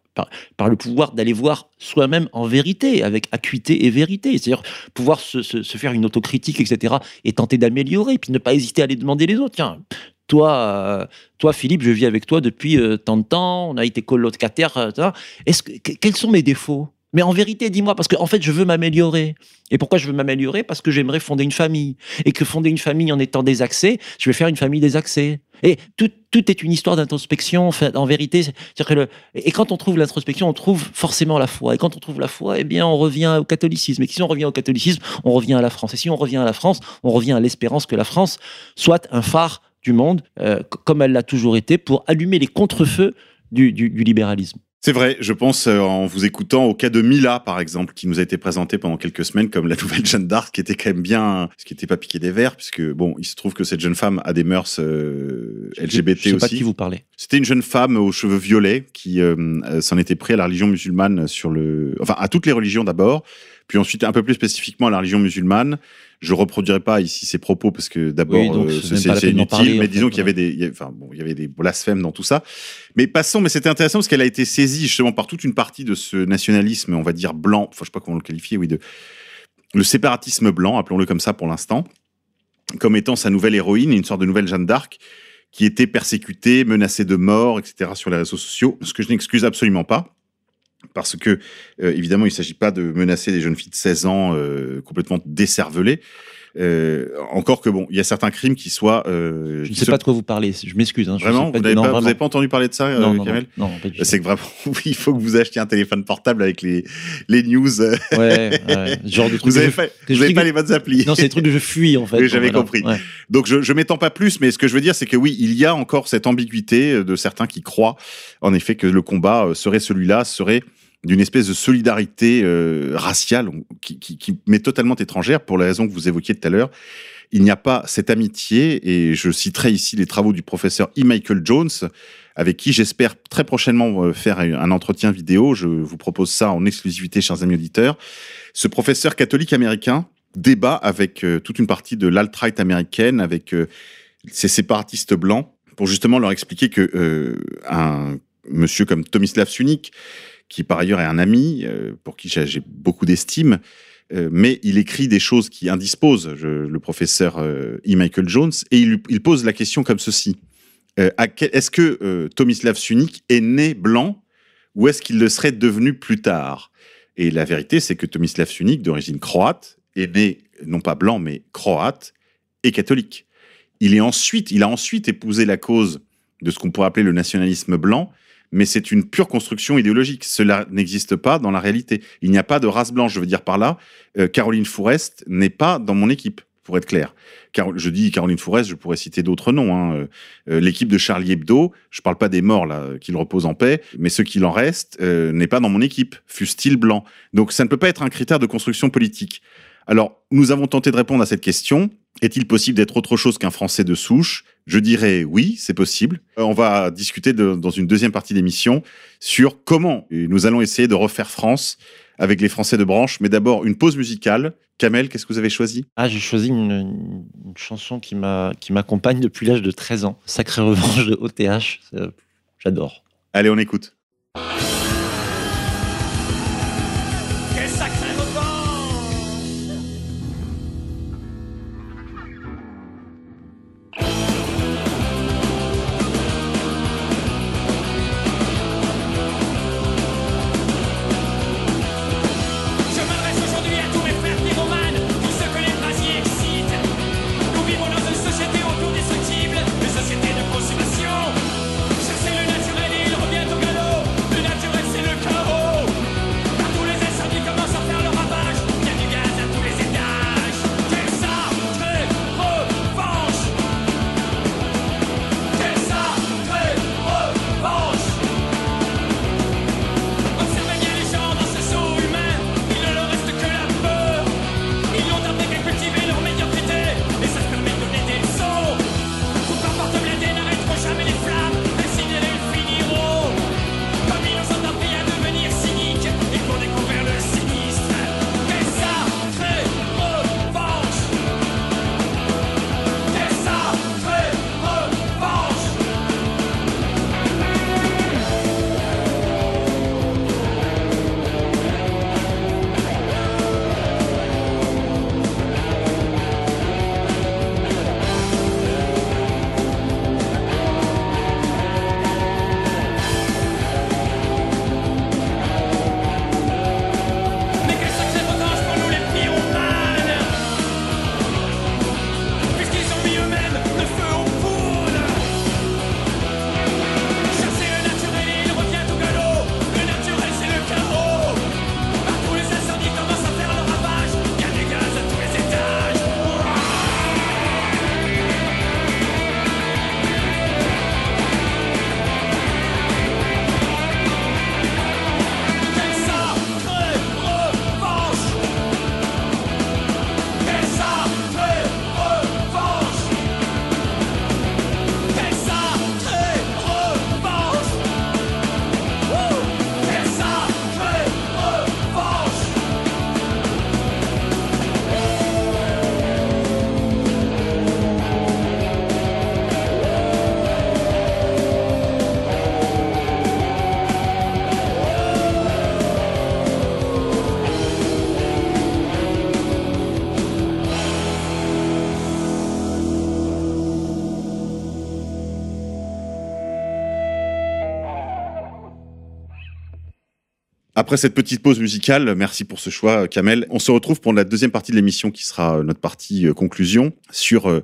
le pouvoir d'aller voir soi-même en vérité, avec acuité et vérité, c'est-à-dire pouvoir se, faire une autocritique, etc., et tenter d'améliorer, puis ne pas hésiter à aller demander les autres. Tiens, toi, euh, toi, Philippe, je vis avec toi depuis euh, tant de temps, on a été colocataires. euh. Est-ce que, que- quels sont mes défauts? Mais en vérité, dis-moi, parce qu'en en fait, je veux m'améliorer. Et pourquoi je veux m'améliorer? Parce que j'aimerais fonder une famille. Et que fonder une famille en étant désaxé, je vais faire une famille désaxée. Et tout, tout est une histoire d'introspection, en vérité. Que le, et quand on trouve l'introspection, on trouve forcément la foi. Et quand on trouve la foi, eh bien, on revient au catholicisme. Et si on revient au catholicisme, on revient à la France. Et si on revient à la France, on revient à l'espérance que la France soit un phare du monde, euh, comme elle l'a toujours été, pour allumer les contrefeux du, du libéralisme. C'est vrai, je pense euh, en vous écoutant au cas de Mila par exemple, qui nous a été présenté pendant quelques semaines comme la nouvelle Jeanne d'Arc, qui était quand même bien, ce qui n'était pas piqué des verres, puisque bon, il se trouve que cette jeune femme a des mœurs euh, LGBT je sais aussi. Pas de qui vous parlez. C'était une jeune femme aux cheveux violets qui euh, s'en était pris à la religion musulmane sur le, enfin à toutes les religions d'abord, puis ensuite un peu plus spécifiquement à la religion musulmane. Je reproduirai pas ici ses propos parce que d'abord euh, c'est inutile, mais disons qu'il y avait des, enfin bon, il y avait des blasphèmes dans tout ça. Mais passons, mais c'était intéressant parce qu'elle a été saisie justement par toute une partie de ce nationalisme, on va dire blanc, enfin je sais pas comment le qualifier, oui, de le séparatisme blanc, appelons-le comme ça pour l'instant, comme étant sa nouvelle héroïne, une sorte de nouvelle Jeanne d'Arc qui était persécutée, menacée de mort, etc. sur les réseaux sociaux, ce que je n'excuse absolument pas parce que euh, évidemment, il ne s'agit pas de menacer des jeunes filles de 16 ans euh, complètement décervelées. Euh, encore que bon, il y a certains crimes qui soient. Euh, je ne sais pas de quoi vous parlez. Je m'excuse. Hein, vraiment, vous n'avez pas, entendu parler de ça, non, non, Kamel Non, C'est que vraiment, il faut que vous achetiez un téléphone portable avec les les news. Ouais, ouais genre de trucs. Vous n'avez pas, pas les bonnes applis. Non, c'est des trucs que je fuis en fait. Oui, j'avais compris. Donc je, je m'étends pas plus, mais ce que je veux dire, c'est que oui, il y a encore cette ambiguïté de certains qui croient en effet que le combat serait celui-là, serait d'une espèce de solidarité euh, raciale qui, qui, m'est totalement étrangère pour les raisons que vous évoquiez tout à l'heure. Il n'y a pas cette amitié, et je citerai ici les travaux du professeur E. Michael Jones, avec qui j'espère très prochainement euh, faire un entretien vidéo. Je vous propose ça en exclusivité, chers amis auditeurs. Ce professeur catholique américain débat avec euh, toute une partie de l'alt-right américaine, avec ces séparatistes blancs, pour justement leur expliquer que un monsieur comme Tomislav Sunik, qui par ailleurs est un ami, euh, pour qui j'ai beaucoup d'estime, euh, mais il écrit des choses qui indisposent le professeur E. Michael Jones, et il, il, pose la question comme ceci. est-ce que Tomislav Sunik est né blanc ou est-ce qu'il le serait devenu plus tard? Et la vérité, c'est que Tomislav Sunik, d'origine croate, est né non pas blanc, mais croate et catholique. Il, est ensuite, il a ensuite épousé la cause de ce qu'on pourrait appeler le nationalisme blanc, mais c'est une pure construction idéologique. Cela n'existe pas dans la réalité. Il n'y a pas de race blanche. Je veux dire par là, euh, Caroline Fourest n'est pas dans mon équipe, pour être clair. Car, je dis Caroline Fourest, je pourrais citer d'autres noms. Hein. Euh, euh, l'équipe de Charlie Hebdo, je ne parle pas des morts là, qu'ils reposent en paix, mais ce qu'il en reste n'est pas dans mon équipe, fût-il blanc. Donc ça ne peut pas être un critère de construction politique. Alors, nous avons tenté de répondre à cette question. Est-il possible d'être autre chose qu'un Français de souche? Je dirais oui, c'est possible. Euh, on va discuter dans une deuxième partie d'émission sur comment nous allons essayer de refaire France avec les Français de branche. Mais d'abord, une pause musicale. Kamel, qu'est-ce que vous avez choisi? Ah, j'ai choisi une, chanson qui m'accompagne depuis l'âge de 13 ans. Sacrée revanche de OTH. J'adore. Allez, on écoute. Après cette petite pause musicale, merci pour ce choix, Kamel. On se retrouve pour la deuxième partie de l'émission qui sera notre partie conclusion sur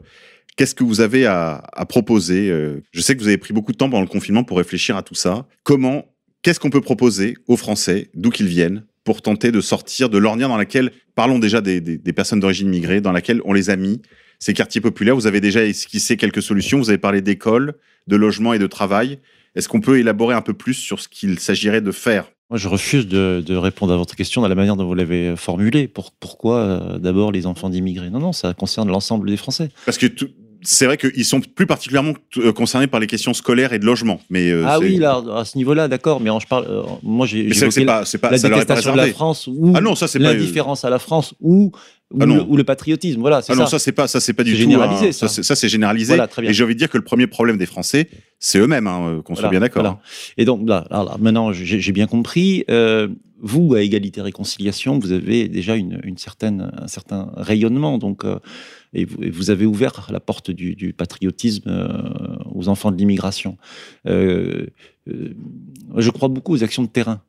Qu'est-ce que vous avez à, proposer Je sais que vous avez pris beaucoup de temps pendant le confinement pour réfléchir à tout ça. Comment, qu'est-ce qu'on peut proposer aux Français, d'où qu'ils viennent, pour tenter de sortir de l'ornière dans laquelle, parlons déjà des, des personnes d'origine migrée, dans laquelle on les a mis, ces quartiers populaires. Vous avez déjà esquissé quelques solutions. Vous avez parlé d'école, de logement et de travail. Est-ce qu'on peut élaborer un peu plus sur ce qu'il s'agirait de faire? Moi, je refuse de, de, répondre à votre question dans la manière dont vous l'avez formulée. Pour, pourquoi euh, d'abord les enfants d'immigrés? Non, non, ça concerne l'ensemble des Français. Parce que tout, c'est vrai qu'ils sont plus particulièrement euh, concernés par les questions scolaires et de logement. Mais euh, ah oui, là, à ce niveau-là, d'accord. Mais je parle, euh, moi, j'ai c'est pas, c'est pas, la détestation de la France ou ah non, ça c'est l'indifférence à la France ou ou, ah le, ou, le, patriotisme. Voilà, c'est ah ça. non, ça c'est pas, ça c'est pas du tout. Généralisé, ça. ça, ça c'est généralisé. Voilà, très bien. Et j'ai envie de dire que le premier problème des Français, c'est eux-mêmes, hein, qu'on voilà, soit bien d'accord. Voilà. Et donc là, là maintenant, j'ai bien compris. Euh, vous, à égalité réconciliation, vous avez déjà une, une certaine, un certain rayonnement. Donc, euh, et, vous, et vous, avez ouvert la porte du, du patriotisme euh, aux enfants de l'immigration. Euh, je crois beaucoup aux actions de terrain.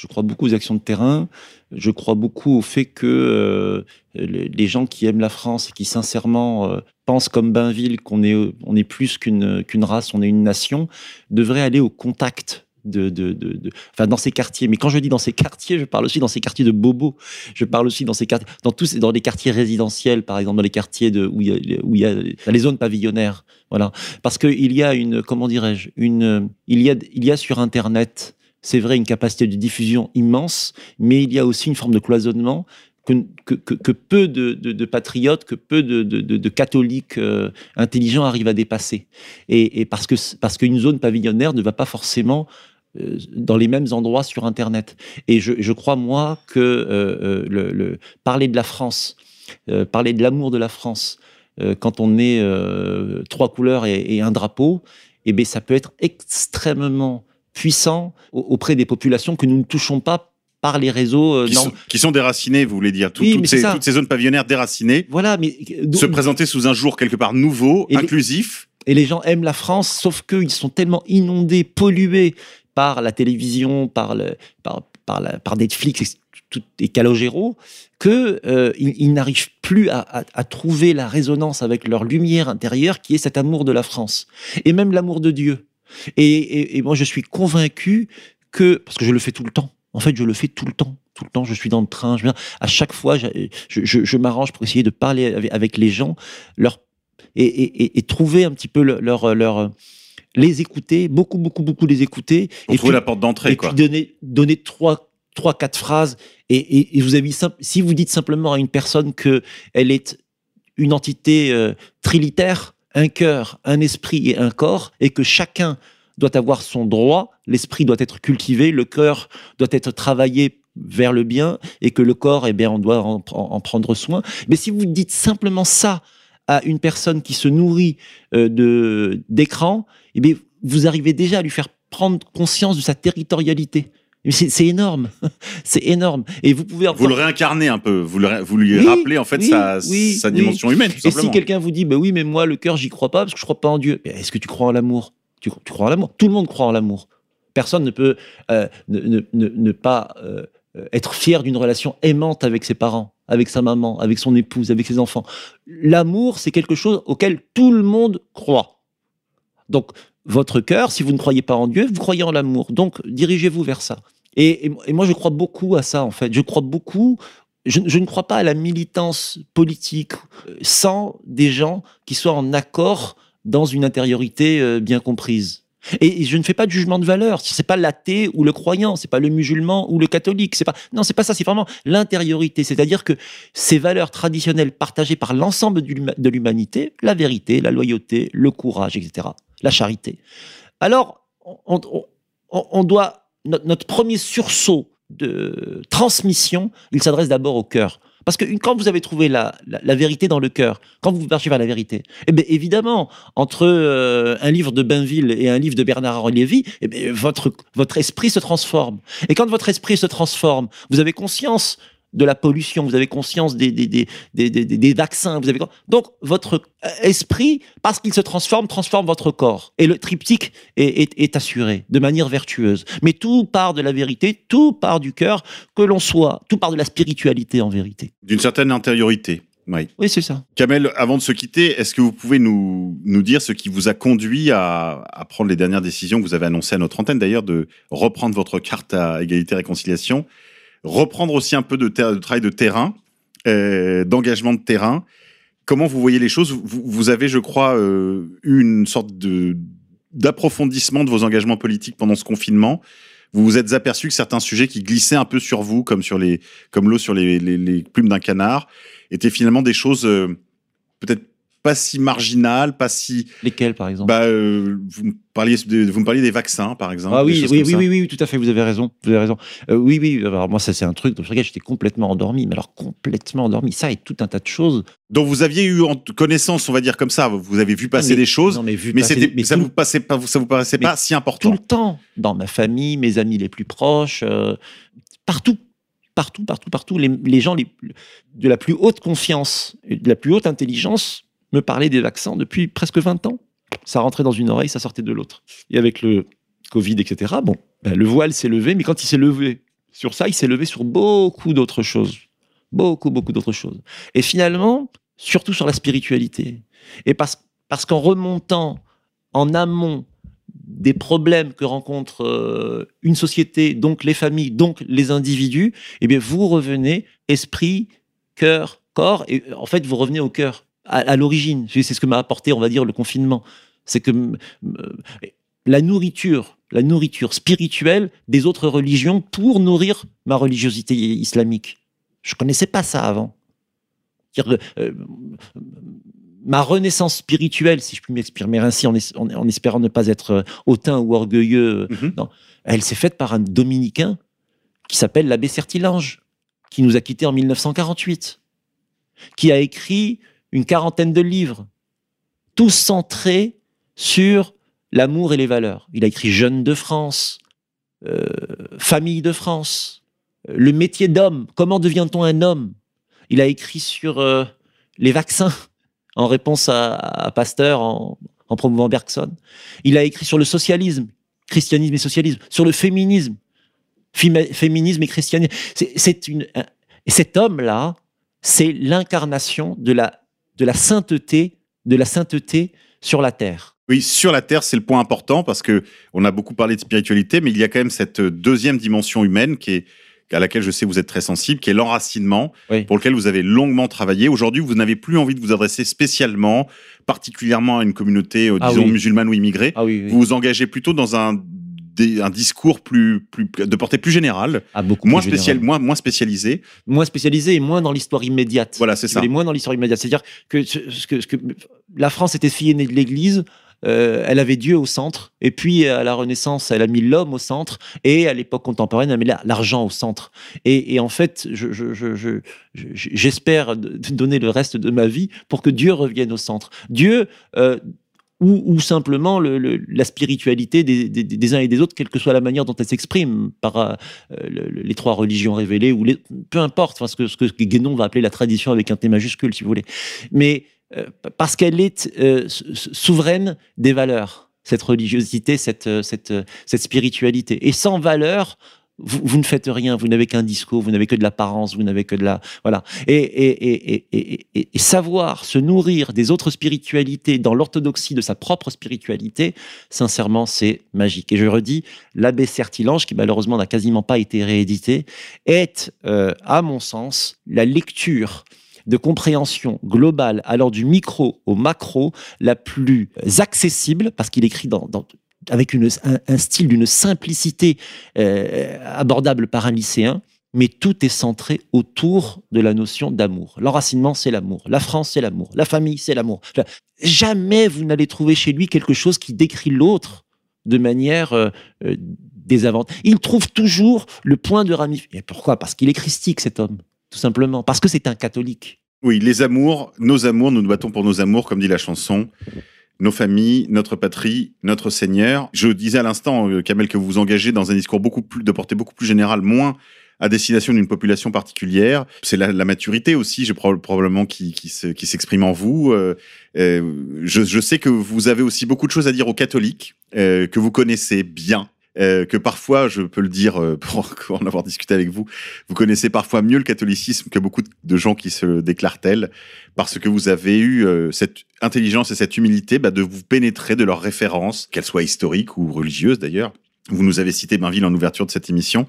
Je crois beaucoup aux actions de terrain. Je crois beaucoup au fait que euh, les, gens qui aiment la France et qui sincèrement euh, pensent comme Bainville qu'on est, on est plus qu'une qu'une race, on est une nation, devraient aller au contact de, de, de, enfin dans ces quartiers. Mais quand je dis dans ces quartiers, je parle aussi dans ces quartiers de bobos. Je parle aussi dans ces quartiers, dans tous, dans les quartiers résidentiels, par exemple, dans les quartiers de où il y a, où il y a les zones pavillonnaires. Voilà, parce que il y a une, comment dirais-je, une, il y a, il y a sur Internet c'est vrai, une capacité de diffusion immense, mais il y a aussi une forme de cloisonnement que, peu de, patriotes, que peu de, catholiques euh, intelligents arrivent à dépasser. Et, parce que parce qu'une zone pavillonnaire ne va pas forcément euh, dans les mêmes endroits sur Internet. Et je, crois, moi, que euh, le, le, parler de la France, parler de l'amour de la France, quand on est trois couleurs et, et, un drapeau, eh bien, ça peut être extrêmement puissant auprès des populations que nous ne touchons pas par les réseaux euh, qui, sont, qui, sont, déracinés, vous voulez dire, Tout, oui, toutes, ces, toutes, ces, zones pavillonnaires déracinées. Voilà, mais se présenter sous un jour quelque part nouveau, et inclusif. Les, et les gens aiment la France, sauf qu'ils sont tellement inondés, pollués par la télévision, par le, par, par, la, par Netflix, tout, et Calogero, que euh, ils, ils n'arrivent plus à, à, à, trouver la résonance avec leur lumière intérieure, qui est cet amour de la France et même l'amour de Dieu. Et, et, et, moi, je suis convaincu que, parce que je le fais tout le temps, en fait, je le fais tout le temps. Tout le temps, je suis dans le train. Je, à chaque fois, je, je, je m'arrange pour essayer de parler avec, avec les gens, leur, et, et, trouver un petit peu leur, leur, les écouter, beaucoup, beaucoup, beaucoup les écouter. Pour et trouver puis, la porte d'entrée, Et quoi. puis donner, donner trois, trois, quatre phrases. Et vous avez si vous dites simplement à une personne que elle est une entité euh, trilitaire, un cœur, un esprit et un corps, et que chacun doit avoir son droit, l'esprit doit être cultivé, le cœur doit être travaillé vers le bien, et que le corps, eh bien, on doit en, en prendre soin. Mais si vous dites simplement ça à une personne qui se nourrit euh, d'écran, eh vous arrivez déjà à lui faire prendre conscience de sa territorialité. C'est énorme, c'est énorme. Et vous pouvez encore... vous le réincarnez un peu, vous, le, vous lui oui, rappelez en fait oui, sa, oui, sa dimension humaine. Tout Et si quelqu'un vous dit, bah oui, mais moi le cœur j'y crois pas parce que je crois pas en Dieu. Est-ce que tu crois en l'amour? Tu, tu, crois en l'amour? Tout le monde croit en l'amour. Personne ne peut euh, ne, ne, ne, ne, pas euh, être fier d'une relation aimante avec ses parents, avec sa maman, avec son épouse, avec ses enfants. L'amour, c'est quelque chose auquel tout le monde croit. Donc votre cœur, si vous ne croyez pas en Dieu, vous croyez en l'amour. Donc, dirigez-vous vers ça. Et, moi, je crois beaucoup à ça, en fait. Je crois beaucoup. Je, ne crois pas à la militance politique sans des gens qui soient en accord dans une intériorité bien comprise. Et, je ne fais pas de jugement de valeur. C'est pas l'athée ou le croyant, c'est pas le musulman ou le catholique. C'est pas non, c'est pas ça. C'est vraiment l'intériorité. C'est-à-dire que ces valeurs traditionnelles partagées par l'ensemble de l'humanité, la vérité, la loyauté, le courage, etc la charité. Alors, on, doit, notre, premier sursaut de transmission, il s'adresse d'abord au cœur. Parce que quand vous avez trouvé la, la, vérité dans le cœur, quand vous marchez vers la vérité, eh bien évidemment, entre euh, un livre de Bainville et un livre de Bernard-Henri Lévy, eh votre, votre esprit se transforme. Et quand votre esprit se transforme, vous avez conscience de la pollution, vous avez conscience des, des, des, des, des- vaccins, vous avez donc votre euh, esprit, parce qu'il se transforme, transforme votre corps. Et le triptyque est, est, est assuré de manière vertueuse. Mais tout part de la vérité, tout part du cœur, que l'on soit, tout part de la spiritualité en vérité. D'une certaine intériorité. Oui. Oui, c'est ça. Kamel, avant de se quitter, est-ce que vous pouvez nous, nous dire ce qui vous a conduit à, à prendre les dernières décisions que vous avez annoncées à notre antenne, d'ailleurs, de reprendre votre carte à égalité et réconciliation, reprendre aussi un peu de, de travail de terrain, euh, d'engagement de terrain. Comment vous voyez les choses? Vous, avez, je crois, euh, eu une sorte d'approfondissement de vos engagements politiques pendant ce confinement. Vous vous êtes aperçu que certains sujets qui glissaient un peu sur vous, comme sur les, comme l'eau sur les plumes d'un canard, étaient finalement des choses euh, peut-être pas si marginales, pas si. Lesquels, par exemple? Bah, euh, vous me parliez, de- vous me parliez des vaccins, par exemple. Ah oui, oui, oui, ça. oui, oui, tout à fait, vous avez raison. Vous avez raison. Euh, oui, oui, alors moi, ça, c'est un truc sur lequel j'étais complètement endormi, mais alors complètement endormi. Ça et tout un tas de choses. Donc vous aviez eu en connaissance, on va dire comme ça, vous avez vu passer mais- des choses, non, mais vu mais, passer mais ça tout- vous passait pas, ça vous paraissait pas si tout important. le temps, dans ma famille, mes amis les plus proches, euh, partout, partout, partout, partout, les, les gens les, de la plus haute confiance, et de la plus haute intelligence me parlaient des vaccins depuis presque 20 ans. Ça rentrait dans une oreille, ça sortait de l'autre. Et avec le Covid, etc., bon, ben, le voile s'est levé, mais quand il s'est levé sur ça, il s'est levé sur beaucoup d'autres choses. Beaucoup, beaucoup d'autres choses. Et finalement, surtout sur la spiritualité. Et parce, parce qu'en remontant en amont des problèmes que rencontre euh, une société, donc les familles, donc les individus, eh bien, vous revenez esprit, cœur, corps, et en fait, vous revenez au cœur, à, à l'origine. C'est ce que m'a apporté, on va dire, le confinement. C'est que euh, la nourriture, la nourriture spirituelle des autres religions pour nourrir ma religiosité islamique. Je connaissais pas ça avant. C'est-à-dire, euh, ma renaissance spirituelle, si je puis m'exprimer ainsi, en, es- en- en espérant ne pas être euh, hautain ou orgueilleux, Mhm. non, elle s'est faite par un dominicain qui s'appelle l'abbé Sertilange, qui nous a quittés en 1948, qui a écrit une quarantaine de livres, tous centrés sur l'amour et les valeurs. Il a écrit Jeunes de France, euh, Famille de France, euh, Le métier d'homme, comment devient-on un homme? Il a écrit sur euh, les vaccins, en réponse à, Pasteur, en, promouvant Bergson. Il a écrit sur le socialisme, christianisme et socialisme, sur le féminisme, féminisme et christianisme. C'est- cet homme-là, c'est l'incarnation de la, de la sainteté, de la sainteté sur la terre. Oui, sur la Terre, c'est le point important parce que on a beaucoup parlé de spiritualité, mais il y a quand même cette deuxième dimension humaine qui est à laquelle je sais que vous êtes très sensible, qui est l'enracinement, Oui. pour lequel vous avez longuement travaillé. Aujourd'hui, vous n'avez plus envie de vous adresser spécialement, particulièrement à une communauté, euh, Ah disons, oui. musulmane ou immigrée. Ah oui. Vous vous engagez plutôt dans un, des- un discours plus, plus, de portée plus générale, Ah, beaucoup moins, plus spécial, général. moins, moins spécialisé. moins spécialisé et moins dans l'histoire immédiate. Voilà, c'est ça. voulez, moins dans l'histoire immédiate. C'est-à-dire que, ce, ce que, ce que la France était fille aînée de l'Église. euh, elle avait Dieu au centre, et puis à la Renaissance, elle a mis l'homme au centre, et à l'époque contemporaine, elle a mis la- l'argent au centre. Et, et en fait, je- je- je- je- je- j'espère donner le reste de ma vie pour que Dieu revienne au centre. Dieu, euh, ou, simplement le- le- la spiritualité des, uns et des autres, quelle que soit la manière dont elle s'exprime, par euh, le- le- les trois religions révélées, ou peu importe, enfin, ce, que, ce que Guénon va appeler la tradition avec un T majuscule, si vous voulez. Mais euh, parce qu'elle est euh, sou- sou- souveraine des valeurs, cette religiosité, cette, cette spiritualité. Et sans valeur, vous, ne faites rien, vous n'avez qu'un discours, vous n'avez que de l'apparence, vous n'avez que de la... Voilà. Et, savoir se nourrir des autres spiritualités dans l'orthodoxie de sa propre spiritualité, sincèrement, c'est magique. Et je redis, l'abbé Sertilange, qui malheureusement n'a quasiment pas été réédité, est, euh, à mon sens, la lecture de compréhension globale, alors du micro au macro, la plus accessible, parce qu'il écrit dans- avec un, style d'une simplicité euh, abordable par un lycéen, mais tout est centré autour de la notion d'amour. L'enracinement, c'est l'amour. La France, c'est l'amour. La famille, c'est l'amour. Jamais vous n'allez trouver chez lui quelque chose qui décrit l'autre de manière euh, euh, désavantagée. Il trouve toujours le point de ramification. Et pourquoi? Parce qu'il est christique, cet homme, tout simplement. Parce que c'est un catholique. Oui, les amours, nos amours, nous nous battons pour nos amours, comme dit la chanson. Nos familles, notre patrie, notre Seigneur. Je disais à l'instant, euh, Kamel, que vous vous engagez dans un discours beaucoup plus, de portée beaucoup plus générale, moins à destination d'une population particulière. C'est la, la maturité aussi, pro- probablement qui, qui s'exprime en vous. Euh, euh, je, je sais que vous avez aussi beaucoup de choses à dire aux catholiques euh, que vous connaissez bien. Euh, que parfois, je peux le dire euh, pour en avoir discuté avec vous, vous connaissez parfois mieux le catholicisme que beaucoup de gens qui se déclarent tels, parce que vous avez eu euh, cette intelligence et cette humilité bah, de vous pénétrer de leurs références, qu'elles soient historiques ou religieuses d'ailleurs. Vous nous avez cité Bainville en ouverture de cette émission.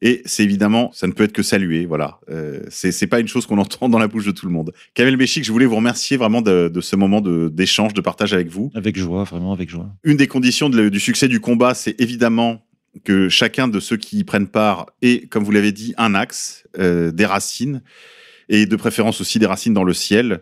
Et c'est évidemment, ça ne peut être que salué, voilà. Euh, c'est pas une chose qu'on entend dans la bouche de tout le monde. Kamel Béchik, je voulais vous remercier vraiment de, de ce moment de- d'échange, de, partage avec vous. Avec joie, vraiment avec joie. Une des conditions de du succès du combat, c'est évidemment que chacun de ceux qui y prennent part ait, comme vous l'avez dit, un axe, euh, des racines, et de préférence aussi des racines dans le ciel.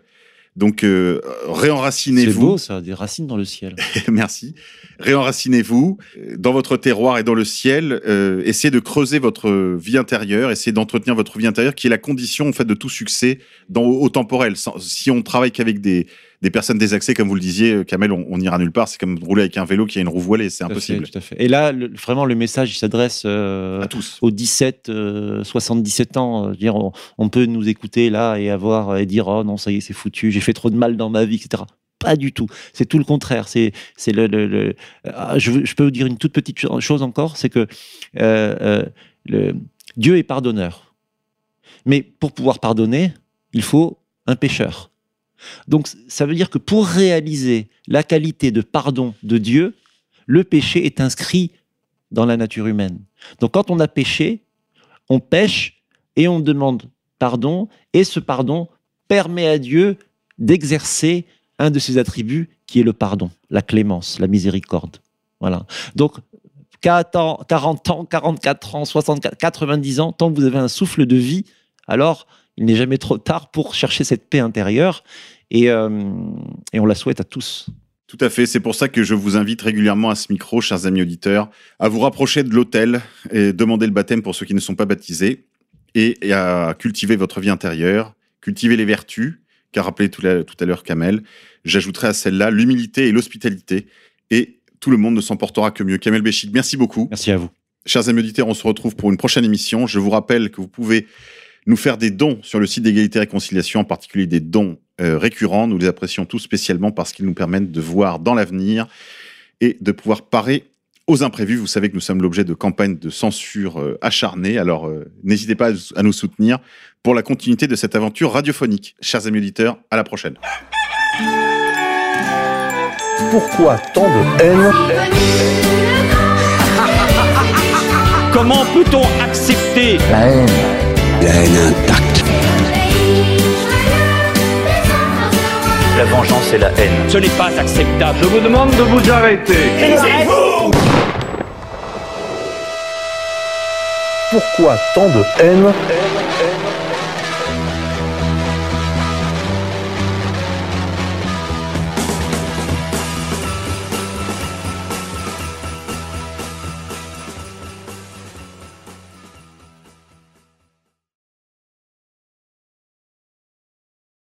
Donc, euh, C'est réenracinez-vous. beau ça, des racines dans le ciel. Merci. Réenracinez-vous euh, dans votre terroir et dans le ciel. Euh, essayez de creuser votre vie intérieure, essayez d'entretenir votre vie intérieure, qui est la condition en fait de tout succès dans au temporel. Si on travaille qu'avec des, des personnes désaxées, comme vous le disiez, euh, Kamel, on, on ira nulle part. C'est comme rouler avec un vélo qui a une roue voilée, c'est impossible. fait, tout à fait. Et là, le- vraiment, le message, s'adresse euh, À tous. aux 17, euh, 77 ans. euh, veux dire, on, on peut nous écouter là et avoir et dire oh non ça y est c'est foutu, j'ai fait trop de mal dans ma vie, etc. Pas du tout. C'est tout le contraire. C'est c'est le, le- le- Ah, je, peux vous dire une toute petite cho- chose encore, c'est que euh, le, Dieu est pardonneur. Mais pour pouvoir pardonner, il faut un pécheur. Donc ça veut dire que pour réaliser la qualité de pardon de Dieu, le péché est inscrit dans la nature humaine. Donc quand on a péché, on pêche et on demande pardon, et ce pardon permet à Dieu d'exercer un de ses attributs qui est le pardon, la clémence, la miséricorde. Voilà. Donc 40 ans, 40 ans, 44 ans, 64, 90 ans, tant que vous avez un souffle de vie, alors il n'est jamais trop tard pour chercher cette paix intérieure et, euh, et on la souhaite à tous. Tout à fait. C'est pour ça que je vous invite régulièrement à ce micro, chers amis auditeurs, à vous rapprocher de l'autel et demander le baptême pour ceux qui ne sont pas baptisés et, et à cultiver votre vie intérieure, cultiver les vertus, qu'a rappelé tout, la- tout à l'heure Kamel. J'ajouterai à celle-là l'humilité et l'hospitalité et tout le monde ne s'en portera que mieux. Kamel Béchik, merci beaucoup. Merci à vous. Chers amis auditeurs, on se retrouve pour une prochaine émission. Je vous rappelle que vous pouvez nous faire des dons sur le site d'égalité et réconciliation, en particulier des dons euh, récurrents. Nous les apprécions tous spécialement parce qu'ils nous permettent de voir dans l'avenir et de pouvoir parer aux imprévus. Vous savez que nous sommes l'objet de campagnes de censure euh, acharnées, alors euh, n'hésitez pas à nous soutenir pour la continuité de cette aventure radiophonique. Chers amis auditeurs, à la prochaine. Pourquoi tant de haine Comment peut-on accepter La haine intacte. La vengeance et la haine. Ce n'est pas acceptable. Je vous demande de vous arrêter. Pourquoi tant de haine